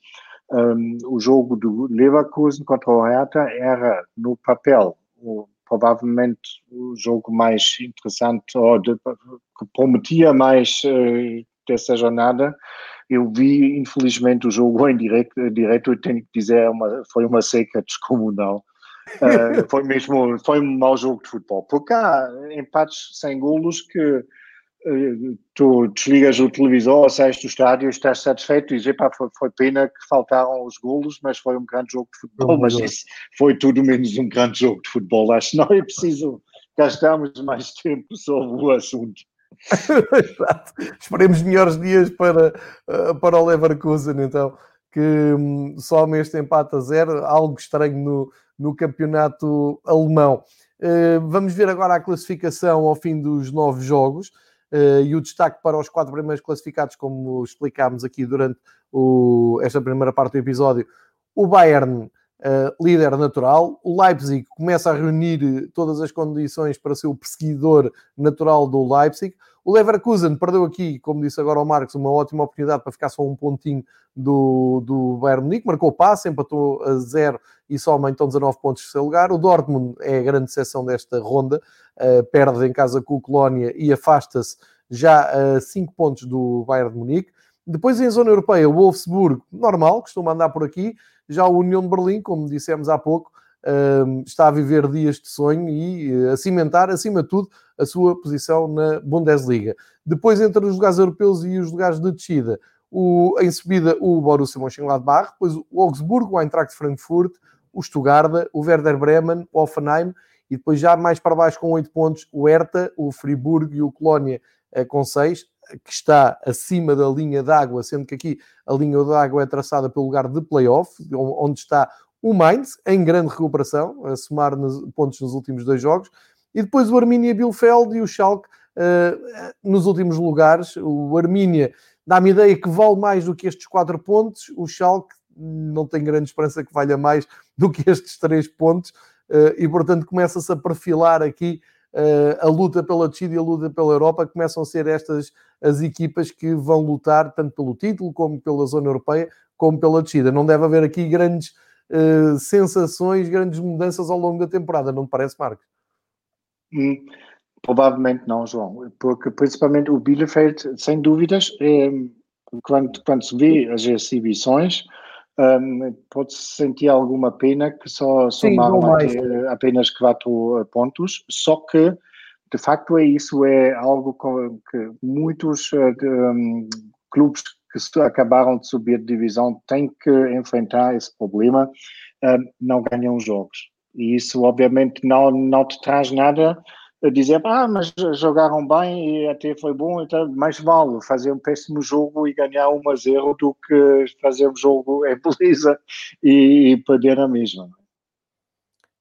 um, o jogo do Leverkusen contra o Hertha era, no papel, o, provavelmente o jogo mais interessante, ou de, que prometia mais uh, dessa jornada. Eu vi, infelizmente, o jogo em direto, direto e tenho que dizer, é uma, foi uma seca descomunal. Uh, foi mesmo, foi um mau jogo de futebol. Porque há empates sem golos que tu desligas o televisor, sais do estádio, estás satisfeito e dizes, pá, foi, foi, pena que faltaram os golos, mas foi um grande jogo de futebol, mas isso foi tudo menos um grande jogo de futebol, acho que não é preciso gastarmos mais tempo sobre o assunto. Exato. Esperemos melhores dias para, eh, para o Leverkusen, então, que hum, só este empate a zero, algo estranho no, no campeonato alemão. Uh, vamos ver agora a classificação ao fim dos nove jogos. Uh, e o destaque para os quatro primeiros classificados, como explicámos aqui durante o, esta primeira parte do episódio, o Bayern, uh, líder natural, o Leipzig começa a reunir todas as condições para ser o perseguidor natural do Leipzig, o Leverkusen perdeu aqui, como disse agora o Marcos, uma ótima oportunidade para ficar só um pontinho do, do Bayern Munique, marcou passe, empatou a zero e soma então 19 pontos de seu lugar. O Dortmund é a grande seção desta ronda, uh, perde em casa com o Colónia e afasta-se já a 5 pontos do Bayern de Munique. Depois em zona europeia, o Wolfsburg, normal, costuma andar por aqui. Já o União de Berlim, como dissemos há pouco, está a viver dias de sonho e eh, a cimentar, acima de tudo, a sua posição na Bundesliga. Depois, entre os lugares europeus e os lugares de descida, o, em subida o Borussia Mönchengladbach, depois o Augsburgo, o Eintracht Frankfurt, o Stuttgart, o Werder Bremen, o Offenheim e depois já mais para baixo com 8 pontos o Hertha, o Friburgo e o Colónia eh, com 6, que está acima da linha d'água, sendo que aqui a linha d'água é traçada pelo lugar de playoff, onde está o Mainz, em grande recuperação, a somar pontos nos últimos dois jogos, e depois o Arminia Bielefeld e o Schalke uh, nos últimos lugares. O Arminia dá-me ideia que vale mais do que estes quatro pontos, o Schalke não tem grande esperança que valha mais do que estes três pontos, uh, e portanto começa-se a perfilar aqui uh, a luta pela descida e a luta pela Europa, começam a ser estas as equipas que vão lutar tanto pelo título, como pela zona europeia, como pela descida. Não deve haver aqui grandes uh, sensações, grandes mudanças ao longo da temporada, não me parece, Marcos? Hum, provavelmente não, João, porque principalmente o Bielefeld, sem dúvidas, é, quando, quando se vê as exibições, um, pode-se sentir alguma pena que só somaram apenas quatro pontos, só que de facto é isso, é algo que muitos um, clubes que acabaram de subir de divisão têm que enfrentar esse problema, uh, não ganham jogos. E isso, obviamente, não, não te traz nada a dizer, ah, mas jogaram bem e até foi bom, então mais vale fazer um péssimo jogo e ganhar 1 a 0 do que fazer um jogo em beleza e, e perder a mesma.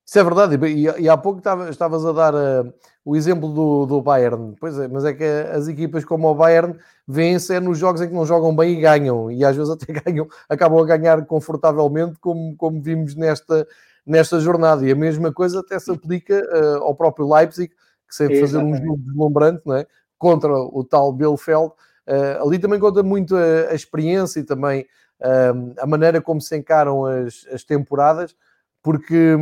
Isso é verdade, e, e há pouco estavas a dar uh, o exemplo do, do Bayern. Pois é, mas é que as equipas como o Bayern vêm-se é nos jogos em que não jogam bem e ganham, e às vezes até ganham, acabam a ganhar confortavelmente, como, como vimos nesta, nesta jornada. E a mesma coisa até se aplica uh, ao próprio Leipzig, que sempre fazer um jogo deslumbrante, não é? Contra o tal Bielefeld. Uh, ali também conta muito a, a experiência e também a maneira como se encaram as, as temporadas, porque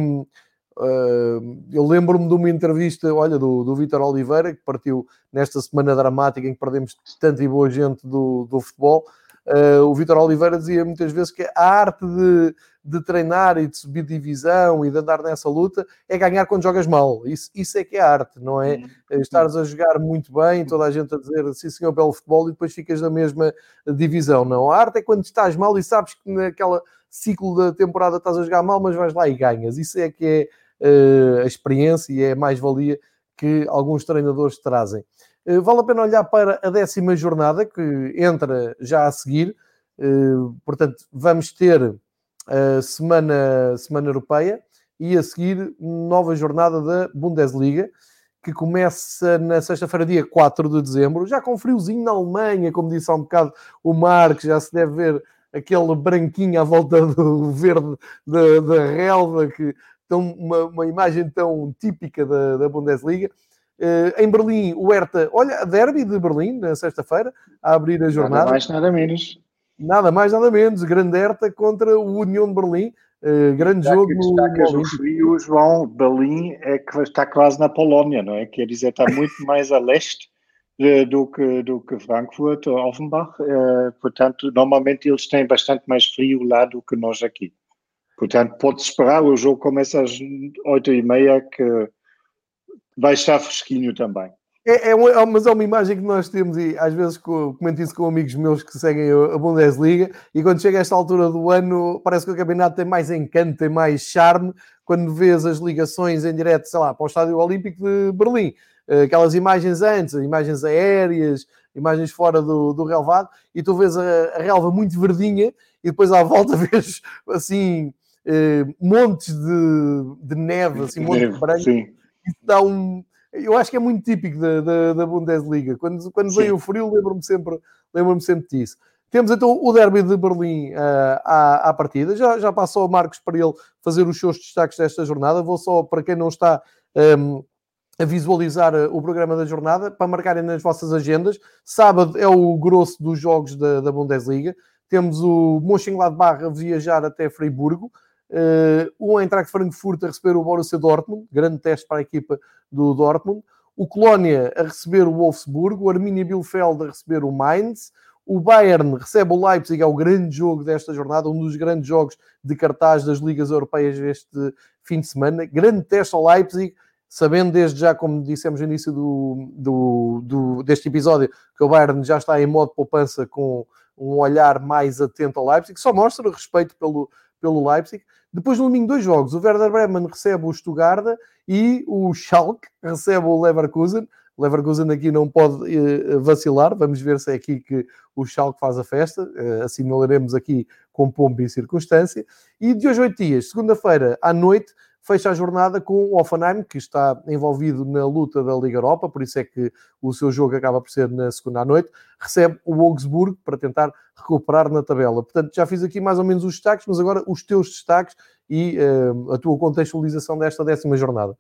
uh, eu lembro-me de uma entrevista, olha, do, do Vítor Oliveira, que partiu nesta semana dramática em que perdemos tanta e boa gente do, do futebol, Uh, o Vitor Oliveira dizia muitas vezes que a arte de, de, treinar e de subir divisão e de andar nessa luta é ganhar quando jogas mal. Isso, isso é que é arte, não é? Eh, estares a jogar muito bem, toda a gente a dizer sim senhor, belo futebol e depois ficas na mesma divisão. Não, a arte é quando estás mal e sabes que naquela ciclo da temporada estás a jogar mal, mas vais lá e ganhas. Isso é que é a experiência e é a mais-valia que alguns treinadores trazem. Eh, vale a pena olhar para a décima jornada, que entra já a seguir. Eh, portanto, vamos ter a semana, semana europeia e a seguir nova jornada da Bundesliga, que começa na sexta-feira, dia 4 de dezembro, já com friozinho na Alemanha, como disse há um bocado o Marcos, já se deve ver aquele branquinho à volta do verde da relva, que tão, uma, uma imagem tão típica da, da Bundesliga. Uh, em Berlim, o Hertha, olha, a derby de Berlim, na sexta-feira, a abrir a jornada. Nada mais, nada menos. Nada mais, nada menos. Grande Hertha contra o União de Berlim. Uh, grande jogo no, no frio, João, Berlim é que está quase na Polónia, não é? Quer dizer, está muito mais a leste uh, do, que, do que Frankfurt ou Offenbach. Uh, portanto, normalmente eles têm bastante mais frio lá do que nós aqui. Portanto, pode esperar, o jogo começa às oito e meia, que vai estar fresquinho também. É, é, é, mas é uma imagem que nós temos e às vezes comento isso com amigos meus que seguem a Bundesliga e quando chega a esta altura do ano parece que o campeonato tem mais encanto, tem mais charme quando vês as ligações em direto, sei lá, para o Estádio Olímpico de Berlim. Aquelas imagens antes, imagens aéreas, imagens fora do, do relvado e tu vês a, a relva muito verdinha e depois à volta vês assim eh, montes de, de neve, assim, montes de branco. Sim isso dá um. Eu acho que é muito típico da, da, da Bundesliga. Quando, quando vem o frio, lembro-me sempre, lembro sempre disso. Temos então o derby de Berlim uh, à, à partida. Já, já passou o Marcos para ele fazer os seus destaques desta jornada. Vou só, para quem não está um, a visualizar eh, o programa da jornada, para marcarem nas vossas agendas. Sábado é o grosso dos jogos da, da Bundesliga. Temos o Mönchengladbach a viajar até Freiburgo. Uh, o Eintracht Frankfurt a receber o Borussia Dortmund, grande teste para a equipa do Dortmund. O Colónia a receber o Wolfsburg, o Arminia Bielefeld a receber o Mainz, o Bayern recebe o Leipzig, é o grande jogo desta jornada, um dos grandes jogos de cartaz das ligas europeias deste fim de semana. Grande teste ao Leipzig, sabendo desde já, como dissemos no início do, do, do, deste episódio, que o Bayern já está em modo poupança com um olhar mais atento ao Leipzig, só mostra respeito pelo, pelo Leipzig. Depois no domingo, dois jogos. O Werder Bremen recebe o Stuttgart e o Schalke recebe o Leverkusen. Leverkusen aqui não pode uh, vacilar. Vamos ver se é aqui que o Schalke faz a festa. Uh, assinalaremos aqui com pompa e circunstância. E de hoje oito dias, segunda-feira à noite, fecha a jornada com o Offenheim, que está envolvido na luta da Liga Europa, por isso é que o seu jogo acaba por ser na segunda à noite, recebe o Augsburgo para tentar recuperar na tabela. Portanto, já fiz aqui mais ou menos os destaques, mas agora os teus destaques e uh, a tua contextualização desta décima jornada.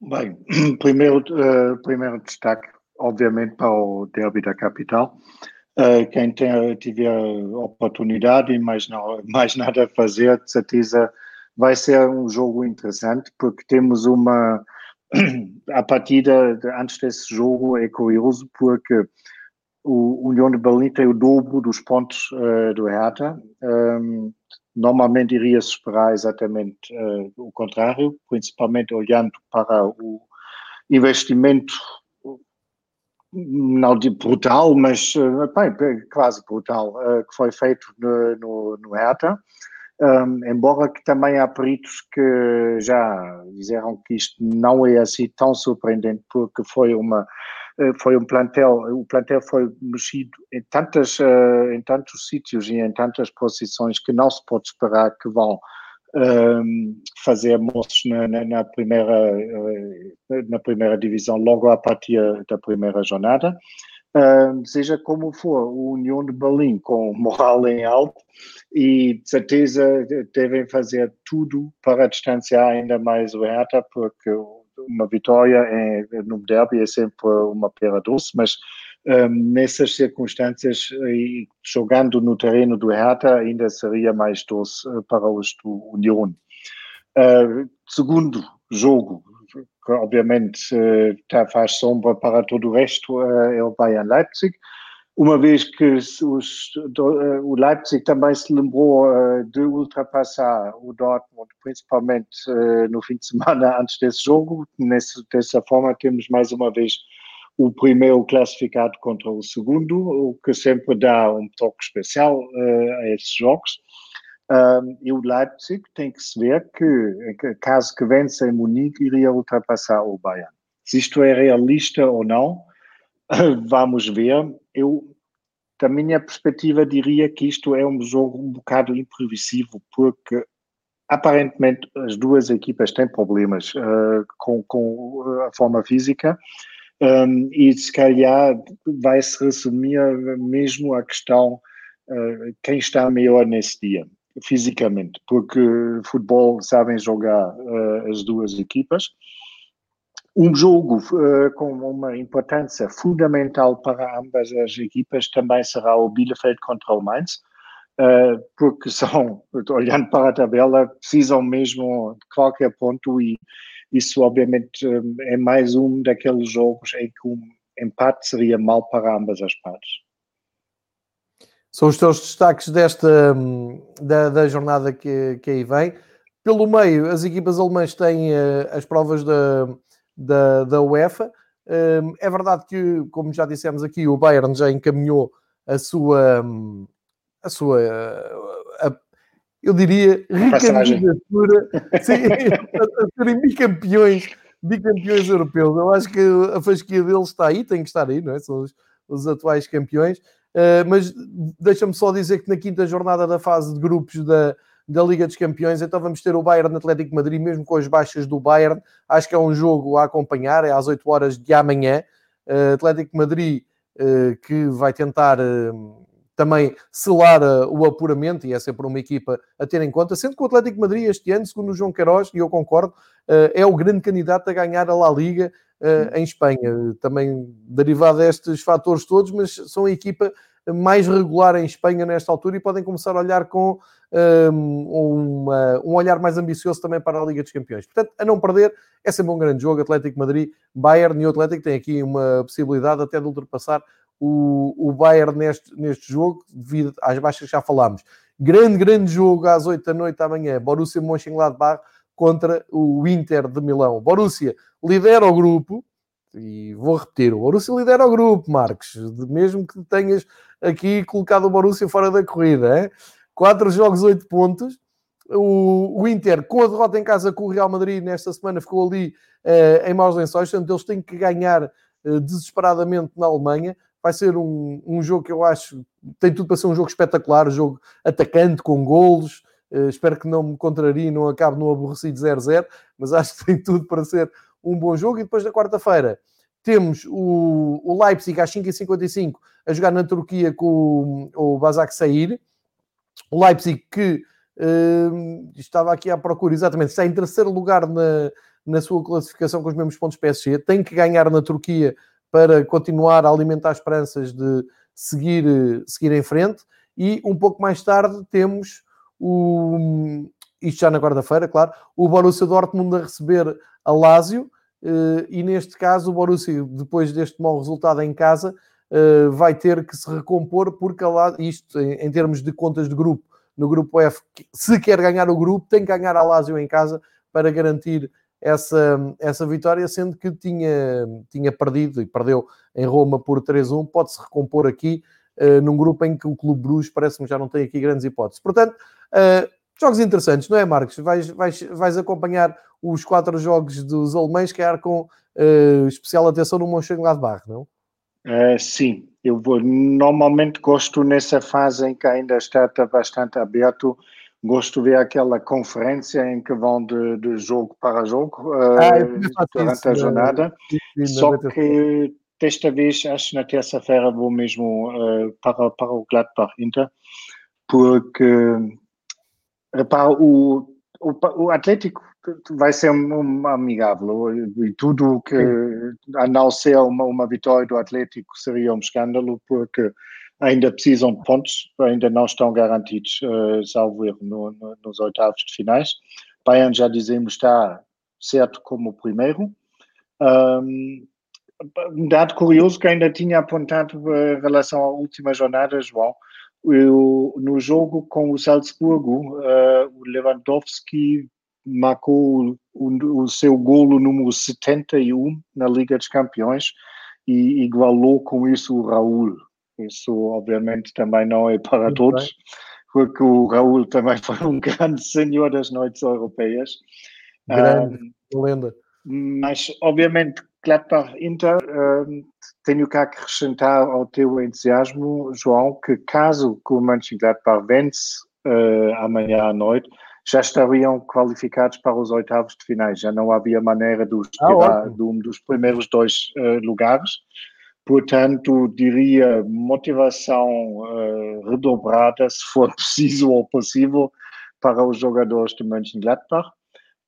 Bem, primeiro, uh, primeiro destaque, obviamente, para o Derby da Capital. Uh, quem tem, tiver oportunidade e mais, não, mais nada a fazer, de certeza vai ser um jogo interessante, porque temos uma. A partida antes desse jogo é curioso, porque o União de Berlim tem o dobro dos pontos uh, do Hertha. Um, normalmente iria-se esperar exatamente uh, o contrário, principalmente olhando para o investimento não brutal, mas uh, bem, quase brutal, que foi feito no, no, no Hertha. Um, embora que também há peritos que já disseram que isto não é assim tão surpreendente porque foi uma eh, foi um plantel o plantel foi mexido em tantas uh, em tantos sítios e em tantas posições que não se pode esperar que vão um, fazer moços na, na, na, primeira, na primeira divisão logo a partir da primeira jornada. Seja como for, o União de Berlim com moral em alto e de certeza devem fazer tudo para distanciar ainda mais o Hertha, porque uma vitória no derby é sempre uma pera doce, mas um, nessas circunstâncias, jogando no terreno do Hertha, ainda seria mais doce eh, para os do União. Uh, segundo jogo, que obviamente uh, faz sombra para todo o resto, uh, é o Bayern Leipzig. Uma vez que os, do, o Leipzig também se lembrou de ultrapassar o Dortmund, principalmente no fim de semana antes desse jogo, nesse, dessa forma temos mais uma vez o primeiro classificado contra o segundo, o que sempre dá um toque especial a esses jogos. Um, e o Leipzig tem que se ver que, caso que vença em Munique, iria ultrapassar o Bayern. Se isto é realista ou não, vamos ver. Eu, da minha perspectiva, diria que isto é um jogo um bocado imprevisível, porque aparentemente as duas equipas têm problemas uh, com, com a forma física um, e se calhar vai se resumir mesmo a questão uh, quem está melhor nesse dia, fisicamente, porque futebol sabem jogar uh, as duas equipas. Um jogo uh, com uma importância fundamental para ambas as equipas também será o Bielefeld contra o Mainz, porque são, olhando para a tabela, precisam mesmo de qualquer ponto e isso obviamente é mais um daqueles jogos em que um empate seria mal para ambas as partes. São os teus destaques desta hum, da, da jornada que, que aí vem. Pelo meio, as equipas alemãs têm uh, as provas da, da, da UEFA. Um, é verdade que, como já dissemos aqui, o Bayern já encaminhou a sua, hum, a sua a, eu diria, recandidatura a, serem bicampeões, bicampeões europeus. Eu acho que a fasquia deles está aí, tem que estar aí, não é? São os, os atuais campeões. Uh, mas deixa-me só dizer que na quinta jornada da fase de grupos da, da Liga dos Campeões, então vamos ter o Bayern Atlético Madrid, mesmo com as baixas do Bayern. Acho que é um jogo a acompanhar, é às 8 horas de amanhã. Uh, Atlético Madrid uh, que vai tentar também selar o apuramento, e é sempre uma equipa a ter em conta, sendo que o Atlético Madrid este ano, segundo o João Queiroz, e eu concordo, é o grande candidato a ganhar a La Liga em Espanha, também derivado destes fatores todos, mas são a equipa mais regular em Espanha nesta altura e podem começar a olhar com um, uma, um olhar mais ambicioso também para a Liga dos Campeões. Portanto, a não perder, é sempre um grande jogo, Atlético Madrid, Bayern e o Atlético tem aqui uma possibilidade até de ultrapassar o, o Bayern neste, neste jogo, devido às baixas que já falámos. Grande, grande jogo às 8 da noite amanhã. Borussia Mönchengladbach contra o Inter de Milão. Borussia lidera o grupo, e vou repetir, o Borussia lidera o grupo, Marcos, mesmo que tenhas aqui colocado o Borussia fora da corrida. Hein? Quatro jogos, oito pontos. O, o, Inter, com a derrota em casa com o Real Madrid nesta semana, ficou ali uh, em maus lençóis, portanto eles têm que ganhar uh, desesperadamente na Alemanha vai ser um, um jogo que eu acho tem tudo para ser um jogo espetacular, jogo atacante, com golos. Uh, espero que não me contrarie, não acabe no aborrecido 0-0, mas acho que tem tudo para ser um bom jogo. E depois na quarta-feira temos o, o Leipzig às 5h55 a jogar na Turquia com o, o Basak Sair. O Leipzig que uh, estava aqui à procura, exatamente, está em terceiro lugar na, na sua classificação com os mesmos pontos PSG, tem que ganhar na Turquia para continuar a alimentar esperanças de seguir, seguir em frente. E um pouco mais tarde temos o, isto já na quarta-feira, claro, o Borussia Dortmund a receber a Lazio, eh, e neste caso o Borussia, depois deste mau resultado em casa, eh, vai ter que se recompor, porque a Lazio, isto em termos de contas de grupo, no grupo F, se quer ganhar o grupo, tem que ganhar a Lazio em casa para garantir essa, essa vitória, sendo que tinha, tinha perdido e perdeu em Roma por 3-1, pode-se recompor aqui uh, num grupo em que o Clube Bruges parece-me já não tem aqui grandes hipóteses. Portanto, uh, jogos interessantes, não é, Marcos? Vais, vais, vais acompanhar os quatro jogos dos alemães, quer com uh, especial atenção no Mönchengladbach, não? Uh, sim, eu vou, normalmente gosto nessa fase em que ainda está bastante aberto gosto de ver aquela conferência em que vão de, de jogo para jogo ah, uh, durante isso, a jornada. Só que desta vez, acho na terça-feira, vou mesmo uh, para, para o Gladbach Inter, porque repara, o, o, o Atlético vai ser um, amigável e tudo que, a não ser uma, uma vitória do Atlético, seria um escândalo, porque ainda precisam de pontos, ainda não estão garantidos, uh, salvo erro, no, no, nos oitavos de finais. Bayern, já dizemos, está certo como o primeiro. Um, um dado curioso que ainda tinha apontado em relação à última jornada, João, eu, no jogo com o Salzburgo, uh, o Lewandowski marcou o, o, seu golo número 71 na Liga dos Campeões e igualou com isso o Raul. Isso, obviamente, também não é para Muito todos, bem. porque o Raul também foi um grande senhor das noites europeias. Grande, um, lenda. Mas, obviamente, Gladbach Inter, uh, tenho que acrescentar ao teu entusiasmo, João, que caso o Mönchengladbach vence uh, amanhã à noite, já estariam qualificados para os oitavos de finais. Já não havia maneira de, ah, de um dos primeiros dois uh, lugares. Portanto, diria motivação uh, redobrada, se for preciso ou possível, para os jogadores de Mönchengladbach.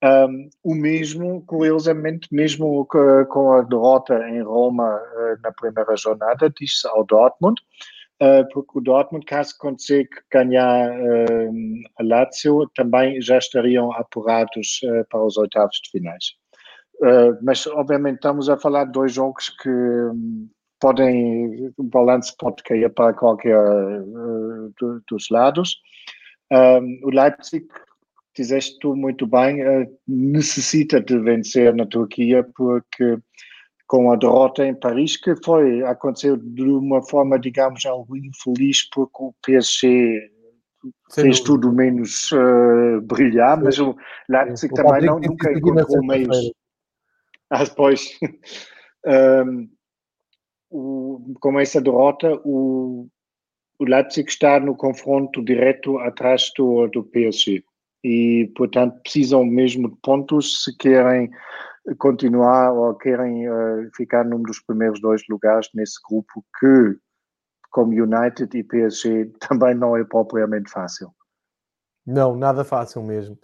Um, o mesmo, curiosamente, mesmo com a derrota em Roma uh, na primeira jornada, diz-se ao Dortmund, uh, porque o Dortmund, caso consiga ganhar uh, a Lazio, também já estariam apurados para os oitavos de finais. mas, obviamente, estamos a falar de dois jogos que um, podem, o balanço pode cair para qualquer dos lados. Um, o Leipzig dizeste tu muito bem, uh, necessita de vencer na Turquia porque com a derrota em Paris, que foi, aconteceu de uma forma, digamos, algo infeliz, porque o PSG Sem fez dúvida. tudo menos uh, brilhar, Sim. mas o Leipzig o também não, nunca encontrou meios. Ah, pois. um, o, com essa derrota, o, o Leipzig está no confronto direto atrás do, do PSG e, portanto, precisam mesmo de pontos se querem continuar ou querem uh, ficar num dos primeiros dois lugares nesse grupo que, como United e PSG, também não é propriamente fácil. Não, nada fácil mesmo.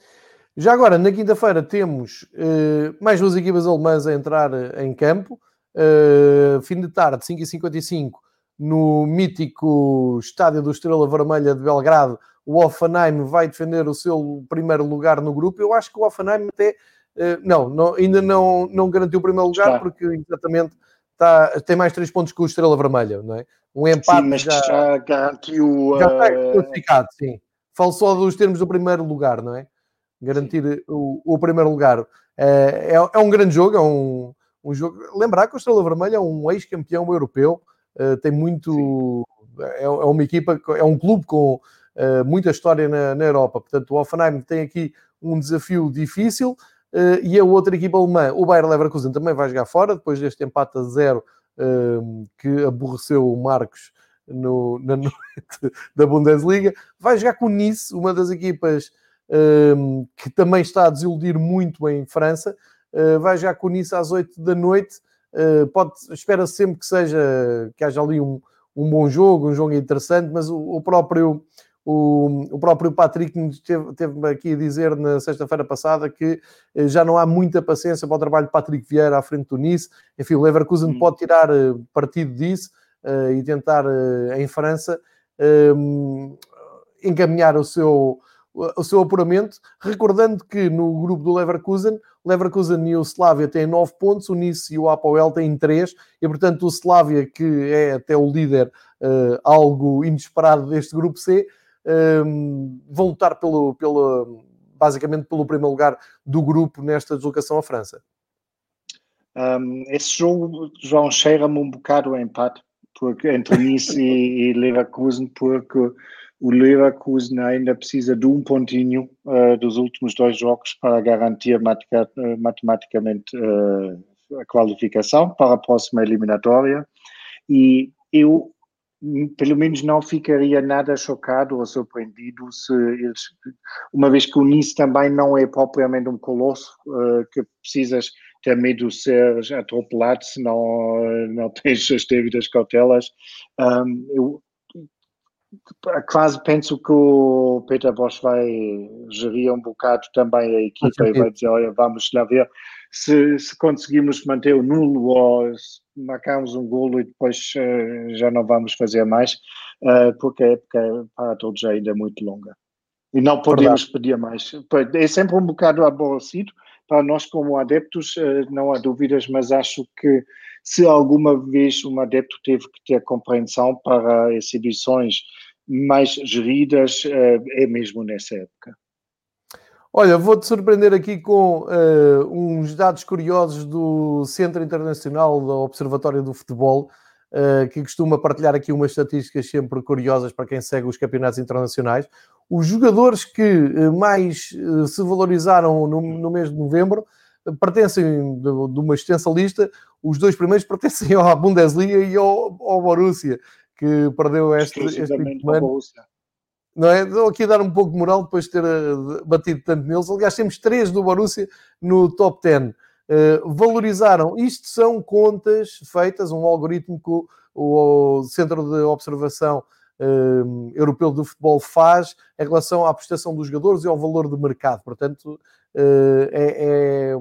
Já agora, na quinta-feira, temos uh, mais duas equipas alemãs a entrar eh, em campo. Uh, fim de tarde, 5h55, no mítico Estádio do Estrela Vermelha de Belgrado, o Offenheim vai defender o seu primeiro lugar no grupo. Eu acho que o Offenheim até eh, não, não, ainda não, não garantiu o primeiro lugar, está. porque exatamente está, tem mais três pontos que o Estrela Vermelha, não é? Um empate sim, mas já, já garantiu. Já está eh, classificado, sim. Falo só dos termos do primeiro lugar, não é? Garantir o, o, primeiro lugar. É, é, é, um grande jogo, é um, um jogo. Lembrar que o Estrela Vermelha é um ex-campeão europeu, tem muito. É, é, uma equipa, é um clube com uh, muita história na, na, Europa. Portanto, o Offenheim tem aqui um desafio difícil uh, e a outra equipa alemã, o Bayer Leverkusen, também vai jogar fora, depois deste empate a zero uh, que aborreceu o Marcos no, na noite da Bundesliga. Vai jogar com o Nice, uma das equipas que também está a desiludir muito em França. vai jogar com o Nice às 8 da noite. Pode, espera sempre que seja que haja ali um, um bom jogo, um jogo interessante, mas o, o próprio o, o próprio Patrick teve, teve aqui a dizer na sexta-feira passada que eh, já não há muita paciência para o trabalho de Patrick Vieira à frente do Nice. Enfim, o Leverkusen hum. pode tirar eh, partido disso uh, e tentar, uh, em França, uh, encaminhar o seu, o seu apuramento. Recordando que no grupo do Leverkusen, Leverkusen e o Slavia têm 9 pontos, o Nice e o Apoel têm 3, e portanto o Slavia, que é até o líder, algo inesperado deste grupo C, um, vão lutar pelo, pelo, basicamente pelo primeiro lugar do grupo nesta deslocação à França. Um, esse jogo, João, cheira-me um bocado o empate porque, entre Nice e, e, Leverkusen, porque o Leverkusen ainda precisa de um pontinho uh, dos últimos dois jogos para garantir uh, matematicamente uh, a qualificação para a próxima eliminatória. E eu pelo menos não ficaria nada chocado ou surpreendido se eles, uma vez que o Nice também não é propriamente um colosso uh, que precisas ter medo de ser atropelado se não, não tens as devidas cautelas. Um, eu quase penso que o Peter Bosch vai gerir um bocado também a equipa e vai dizer, olha, vamos lá ver se, se conseguimos manter o nulo ou se marcarmos um golo e depois uh, já não vamos fazer mais, uh, porque a época para todos ainda é muito longa. E não podemos Verdade. pedir mais. É sempre um bocado aborrecido, para nós como adeptos, uh, não há dúvidas, mas acho que se alguma vez um adepto teve que ter compreensão para exibições mais geridas, é mesmo nessa época. Olha, vou-te surpreender aqui com uh, uns dados curiosos do Centro Internacional do Observatório do Futebol, uh, que costuma partilhar aqui umas estatísticas sempre curiosas para quem segue os campeonatos internacionais. Os jogadores que uh, mais se valorizaram no, no, mês de novembro pertencem de, uma extensa lista. Os dois primeiros pertencem à Bundesliga e ao, ao Borussia, que perdeu este, este semana não é? Dou aqui a dar um pouco de moral depois de ter uh, batido tanto neles. Aliás, temos três do Borussia no top 10. Uh, eh, valorizaram, isto são contas feitas, um algoritmo que o, o Centro de Observação uh, Europeu do Futebol faz em relação à prestação dos jogadores e ao valor de mercado. Portanto, é, é,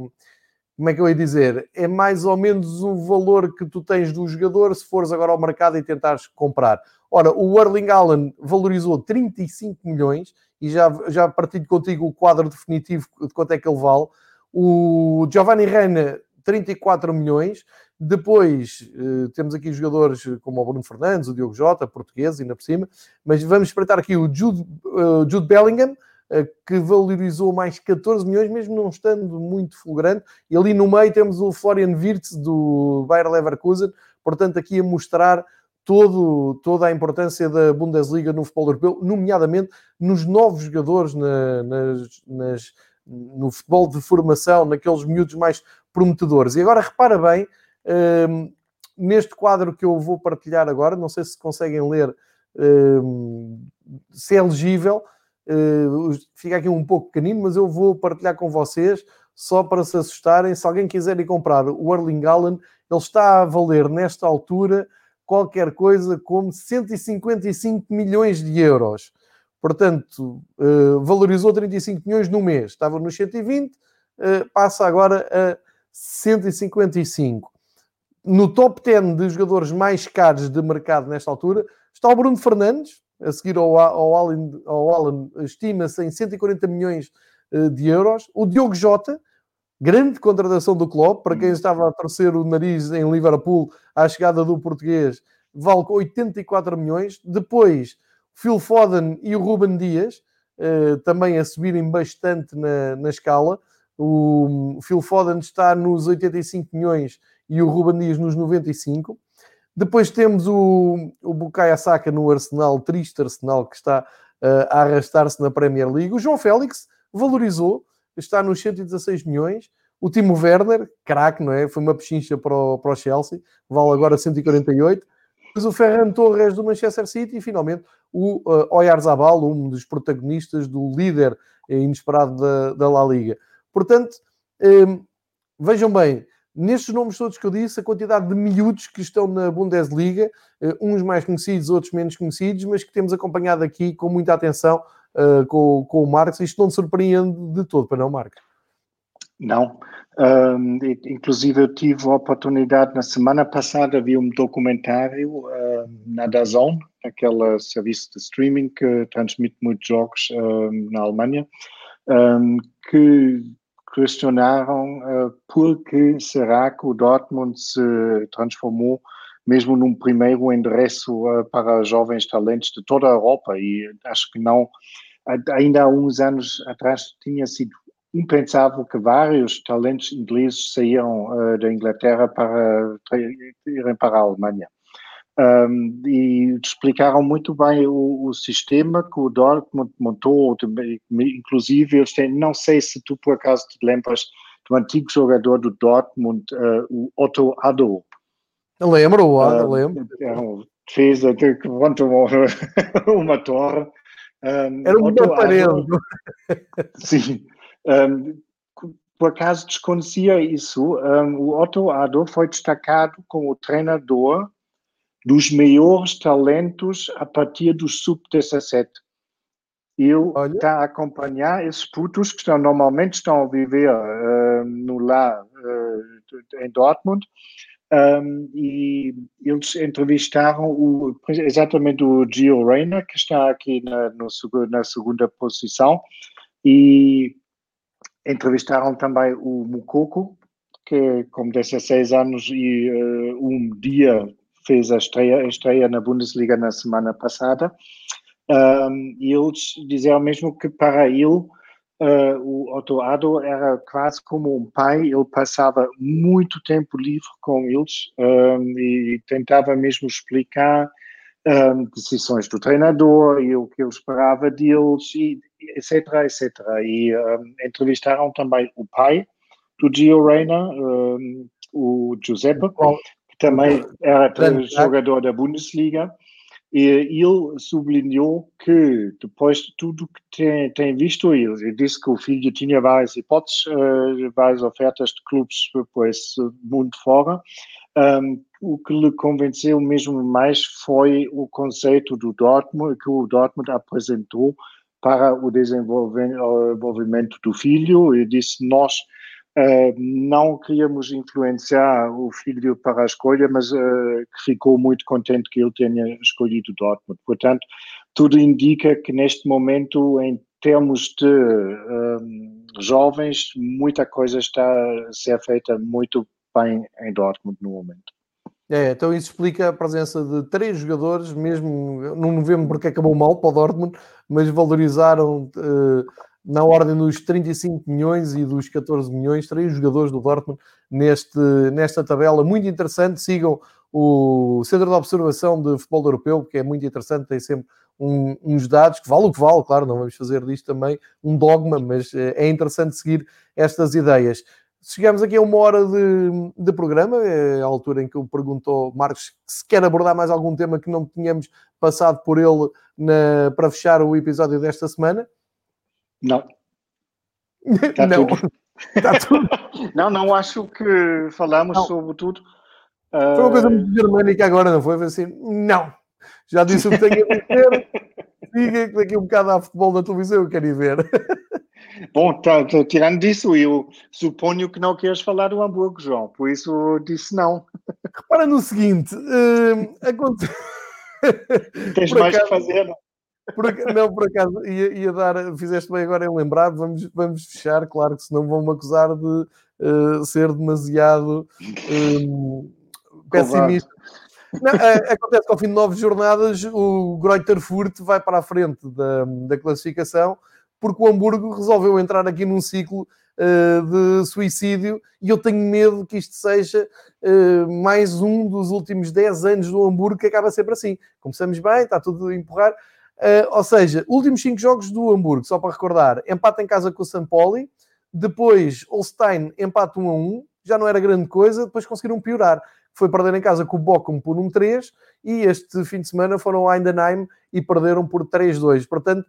como é que eu ia dizer? É mais ou menos o valor que tu tens do jogador se fores agora ao mercado e tentares comprar. Ora, o Erling Allen valorizou 35 milhões e já, já partilho contigo o quadro definitivo de quanto é que ele vale. O Giovanni Reina, 34 milhões. Depois eh, temos aqui jogadores como o Bruno Fernandes, o Diogo Jota, português, ainda por cima. Mas vamos espreitar aqui o Jude, uh, Jude Bellingham, uh, que valorizou mais 14 milhões, mesmo não estando muito fulgurante. E ali no meio temos o Florian Wirtz, do Bayer Leverkusen. Portanto, aqui a mostrar todo, toda a importância da Bundesliga no futebol europeu, nomeadamente nos novos jogadores, na, nas, nas, no futebol de formação, naqueles miúdos mais prometedores. E agora repara bem, um, neste quadro que eu vou partilhar agora, não sei se conseguem ler, um, se é legível, uh, fica aqui um pouco pequenino, mas eu vou partilhar com vocês só para se assustarem. Se alguém quiser ir comprar o Erling Haaland, ele está a valer nesta altura qualquer coisa como 155 milhões de euros. Portanto, uh, valorizou 35 milhões no mês. Estava nos 120, uh, eh, passa agora a 155. No top 10 de jogadores mais caros de mercado nesta altura está o Bruno Fernandes, a seguir ao, ao Alan, ao Alan estima-se em 140 milhões uh, de euros. O Diogo Jota, grande contratação do Klopp, para quem hum. estava a torcer o nariz em Liverpool à chegada do português, vale 84 milhões. Depois, Phil Foden e o Ruben Dias, uh, também a subirem bastante na, na escala. O Phil Foden está nos 85 milhões e o Ruben Dias nos 95. Depois temos o, o Bukayo Saka no Arsenal, triste Arsenal, que está uh, a arrastar-se na Premier League. O João Félix valorizou, está nos 116 milhões. O Timo Werner, craque, não é? Foi uma pechincha para o, para o Chelsea, vale agora 148. Depois o Ferran Torres do Manchester City e finalmente o uh, Oyarzabal, um dos protagonistas do líder inesperado da, da La Liga. Portanto, um, vejam bem, nestes nomes todos que eu disse, a quantidade de miúdos que estão na Bundesliga, uh, uns mais conhecidos, outros menos conhecidos, mas que temos acompanhado aqui com muita atenção uh, com, com o Marcos. Isto não surpreende de todo, para não, Marcos? Não. Um, inclusive, eu tive a oportunidade, na semana passada, vi um documentário uh, na DAZN, aquele serviço de streaming que transmite muitos jogos uh, na Alemanha, um, que questionaram uh, por que será que o Dortmund se transformou mesmo num primeiro endereço uh, para jovens talentos de toda a Europa e acho que não ainda há uns anos atrás tinha sido impensável que vários talentos ingleses saíram uh, da Inglaterra para irem para a Alemanha. Um, e explicaram muito bem o, o, sistema que o Dortmund montou, inclusive eles têm, não sei se tu por acaso te lembras do antigo jogador do Dortmund, uh, o Otto Addo. Lembro, uh, lembro. Um fez até que uma, torre. Um, Era uma parede. Sim. Um, por acaso desconhecia isso. Um, o Otto Addo foi destacado como treinador dos maiores talentos a partir do sub-17. Ele está a acompanhar esses putos que estão, normalmente estão a viver uh, no lar uh, em Dortmund um, e eles entrevistaram o, exatamente o Gio Reyna, que está aqui na, no, na segunda posição, e entrevistaram também o Mukoko, que com 16 anos e uh, um dia fez a estreia, a estreia na Bundesliga na semana passada. Um, e eles diziam mesmo que para ele uh, o Otto Addo era quase como um pai, ele passava muito tempo livre com eles um, e tentava mesmo explicar um, decisões do treinador e o que ele esperava deles, e, etc, etc. E entrevistaram também o pai do Gio Reyna, o Giuseppe, também era jogador da Bundesliga, e ele sublinhou que, depois de tudo que tem, tem visto, ele disse que o filho tinha várias hipóteses, uh, várias ofertas de clubes por esse mundo fora, um, o que lhe convenceu mesmo mais foi o conceito do Dortmund, que o Dortmund apresentou para o desenvolvimento do filho. E disse nós uh, não queríamos influenciar o filho para a escolha, mas uh, ficou muito contente que ele tenha escolhido Dortmund. Portanto, tudo indica que neste momento, em termos de um, jovens, muita coisa está a ser feita muito bem em Dortmund no momento. É, então isso explica a presença de três jogadores, mesmo não novembro porque acabou mal para o Dortmund, mas valorizaram uh, na ordem dos 35 milhões e dos 14 milhões, três jogadores do Dortmund neste, nesta tabela. Muito interessante, sigam o Centro de Observação de Futebol Europeu, que é muito interessante, tem sempre um, uns dados que vale o que vale, claro, não vamos fazer disto também um dogma, mas eh, é interessante seguir estas ideias. Chegamos aqui a uma hora de, de programa, é a altura em que eu pergunto ao Marcos se quer abordar mais algum tema que não tínhamos passado por ele na, para fechar o episódio desta semana. Não. Está não. Tudo. Está tudo. não, não acho que falamos não. sobre tudo. Foi uma coisa muito germânica agora, não foi? Foi assim, não. Já disse o que tenho a dizer. Diga que daqui um bocado há futebol na televisão, eu quero ir ver. Bom, tá, tá, tirando disso, eu suponho que não queres falar do Hamburgo, João, por isso disse não. Repara no seguinte: uh, aconte... Tens por mais acaso, que fazer, não? Por, não, por acaso, ia, ia, dar, fizeste bem agora em lembrar, vamos, vamos fechar, claro que senão vão-me acusar de uh, ser demasiado um, pessimista. Não, é, acontece que ao fim de nove jornadas o Greuther Furt vai para a frente da, da classificação porque o Hamburgo resolveu entrar aqui num ciclo uh, de suicídio e eu tenho medo que isto seja uh, mais um dos últimos 10 anos do Hamburgo que acaba sempre assim. Começamos bem, está tudo a empurrar. Uh, ou seja, últimos 5 jogos do Hamburgo, só para recordar, empate em casa com o Sampoli, depois Holstein empate 1 a 1, já não era grande coisa, depois conseguiram piorar. Foi perder em casa com o Bochum por 1-3 e este fim de semana foram ao Eindenheim e perderam por 3-2. Portanto,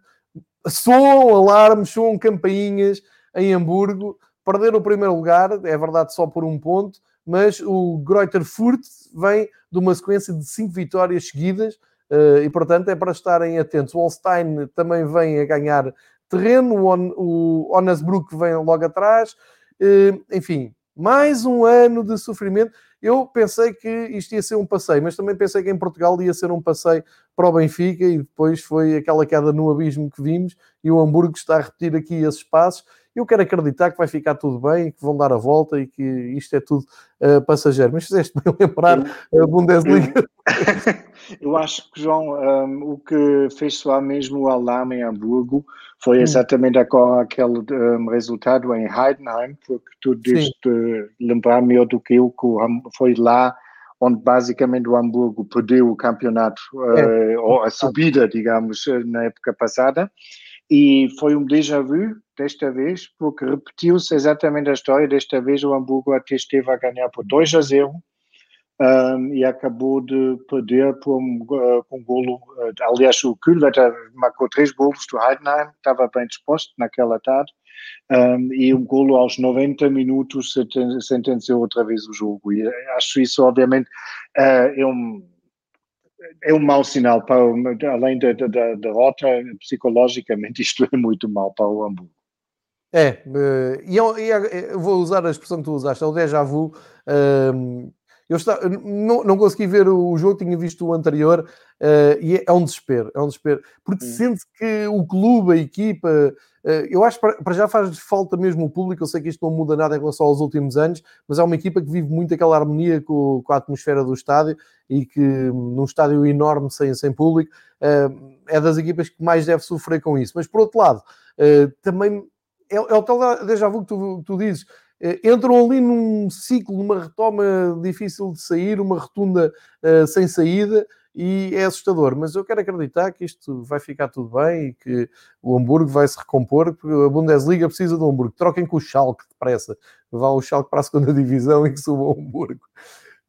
soam alarmes, soam campainhas em Hamburgo. Perderam o primeiro lugar, é verdade, só por um ponto, mas o Greuther Furt vem de uma sequência de cinco vitórias seguidas e, portanto, é para estarem atentos. O Holstein também vem a ganhar terreno, o Onasbruck vem logo atrás. Eh, enfim, mais um ano de sofrimento. Eu pensei que isto ia ser um passeio, mas também pensei que em Portugal ia ser um passeio para o Benfica e depois foi aquela queda no abismo que vimos e o Hamburgo está a repetir aqui esses passos. Eu quero acreditar que vai ficar tudo bem, que vão dar a volta e que isto é tudo uh, passageiro. Mas fizeste bem lembrar a Bundesliga. Eu acho que, João, um, o que fez soar mesmo o alarme em Hamburgo foi hum. exatamente hum. aquele um, resultado em Heidenheim, porque tu deves lembrar melhor do que eu, que foi lá onde basicamente o Hamburgo perdeu o campeonato, é. uh, ou a subida, digamos, na época passada. E foi um déjà vu desta vez, porque repetiu-se exatamente a história. Desta vez o Hamburgo até esteve a ganhar por 2 a 0 um, e acabou de perder por um, uh, um golo. Uh, aliás, o Kühlwetter marcou três golos do Heidenheim, estava bem disposto naquela tarde, um, e um golo aos 90 minutos sentenciou outra vez o jogo. E acho isso, obviamente, uh, é um é um mau sinal para além da, da, derrota psicologicamente isto é muito mau para o Hamburgo. É, e eu, eu, vou usar a expressão que tu usaste, é o déjà vu. Um, eu está, não, não consegui ver o jogo, tinha visto o anterior uh, e é, um desespero, é um desespero, porque sente que o clube, a equipa, eu acho que para, já faz falta mesmo o público. Eu sei que isto não muda nada em relação aos últimos anos, mas é uma equipa que vive muito aquela harmonia com, com a atmosfera do estádio e que num estádio enorme sem, sem público uh, é das equipas que mais deve sofrer com isso. Mas por outro lado, também é, é, o tal déjà vu que tu, tu dizes eh, entram ali num ciclo, numa retoma difícil de sair, uma rotunda uh, sem saída e é assustador. Mas eu quero acreditar que isto vai ficar tudo bem e que o Hamburgo vai se recompor, porque a Bundesliga precisa do Hamburgo. Troquem com o Schalke depressa. Vá o Schalke para a segunda divisão e que suba o Hamburgo.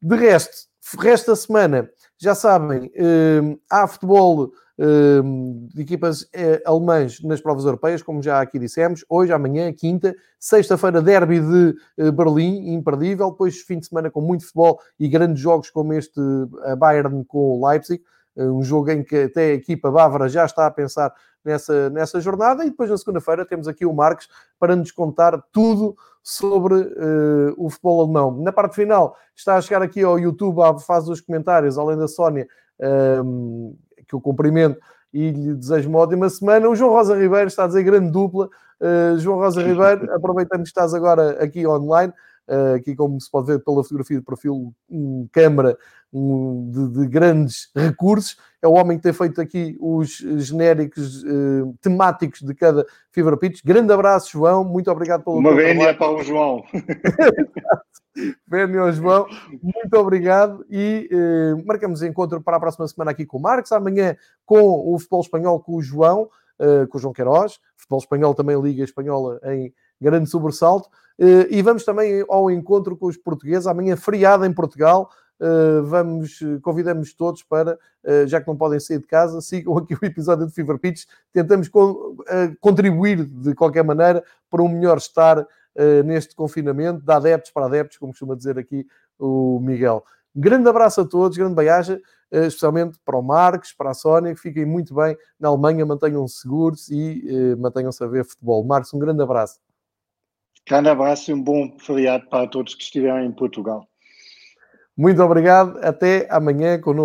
De resto, resto da semana, já sabem, uh, há futebol de equipas eh, alemãs nas provas europeias, como já aqui dissemos, hoje, amanhã, quinta, sexta-feira, derby de eh, Berlim, imperdível, depois fim de semana com muito futebol e grandes jogos como este a Bayern com o Leipzig, eh, um jogo em que até a equipa bávara já está a pensar nessa, nessa jornada, e depois na segunda-feira temos aqui o Marcos para nos contar tudo sobre uh, o futebol alemão. Na parte final, está a chegar aqui ao YouTube, faz os comentários, além da Sónia, um, que eu cumprimento e lhe desejo uma ótima semana. O João Rosa Ribeiro está a dizer grande dupla. Uh, João Rosa Ribeiro, aproveitando que estás agora aqui online, aqui como se pode ver pela fotografia de perfil, um câmara um, de, de, grandes recursos. É o homem que tem feito aqui os genéricos uh, temáticos de cada Fever Pitch. Grande abraço, João. Muito obrigado pelo Uma vénia para o João. Vénia ao João. Muito obrigado e uh, marcamos encontro para a próxima semana aqui com o Marcos. Amanhã com o futebol espanhol com o João, uh, com o João Queiroz. Futebol espanhol também Liga Espanhola em grande sobressalto. e vamos também ao encontro com os portugueses. Amanhã, feriado em Portugal. Uh, vamos, convidamos todos para, uh, já que não podem sair de casa, sigam aqui o episódio de Fever Pitch. Tentamos con contribuir de qualquer maneira para um melhor estar neste confinamento, de adeptos para adeptos, como costuma dizer aqui o Miguel. Grande abraço a todos, grande beijo, especialmente para o Marcos, para a Sónia, que fiquem muito bem na Alemanha, mantenham-se seguros e mantenham-se a ver futebol. Marcos, um grande abraço. Grande abraço e um bom feriado para todos que estiverem em Portugal. Muito obrigado. Até amanhã com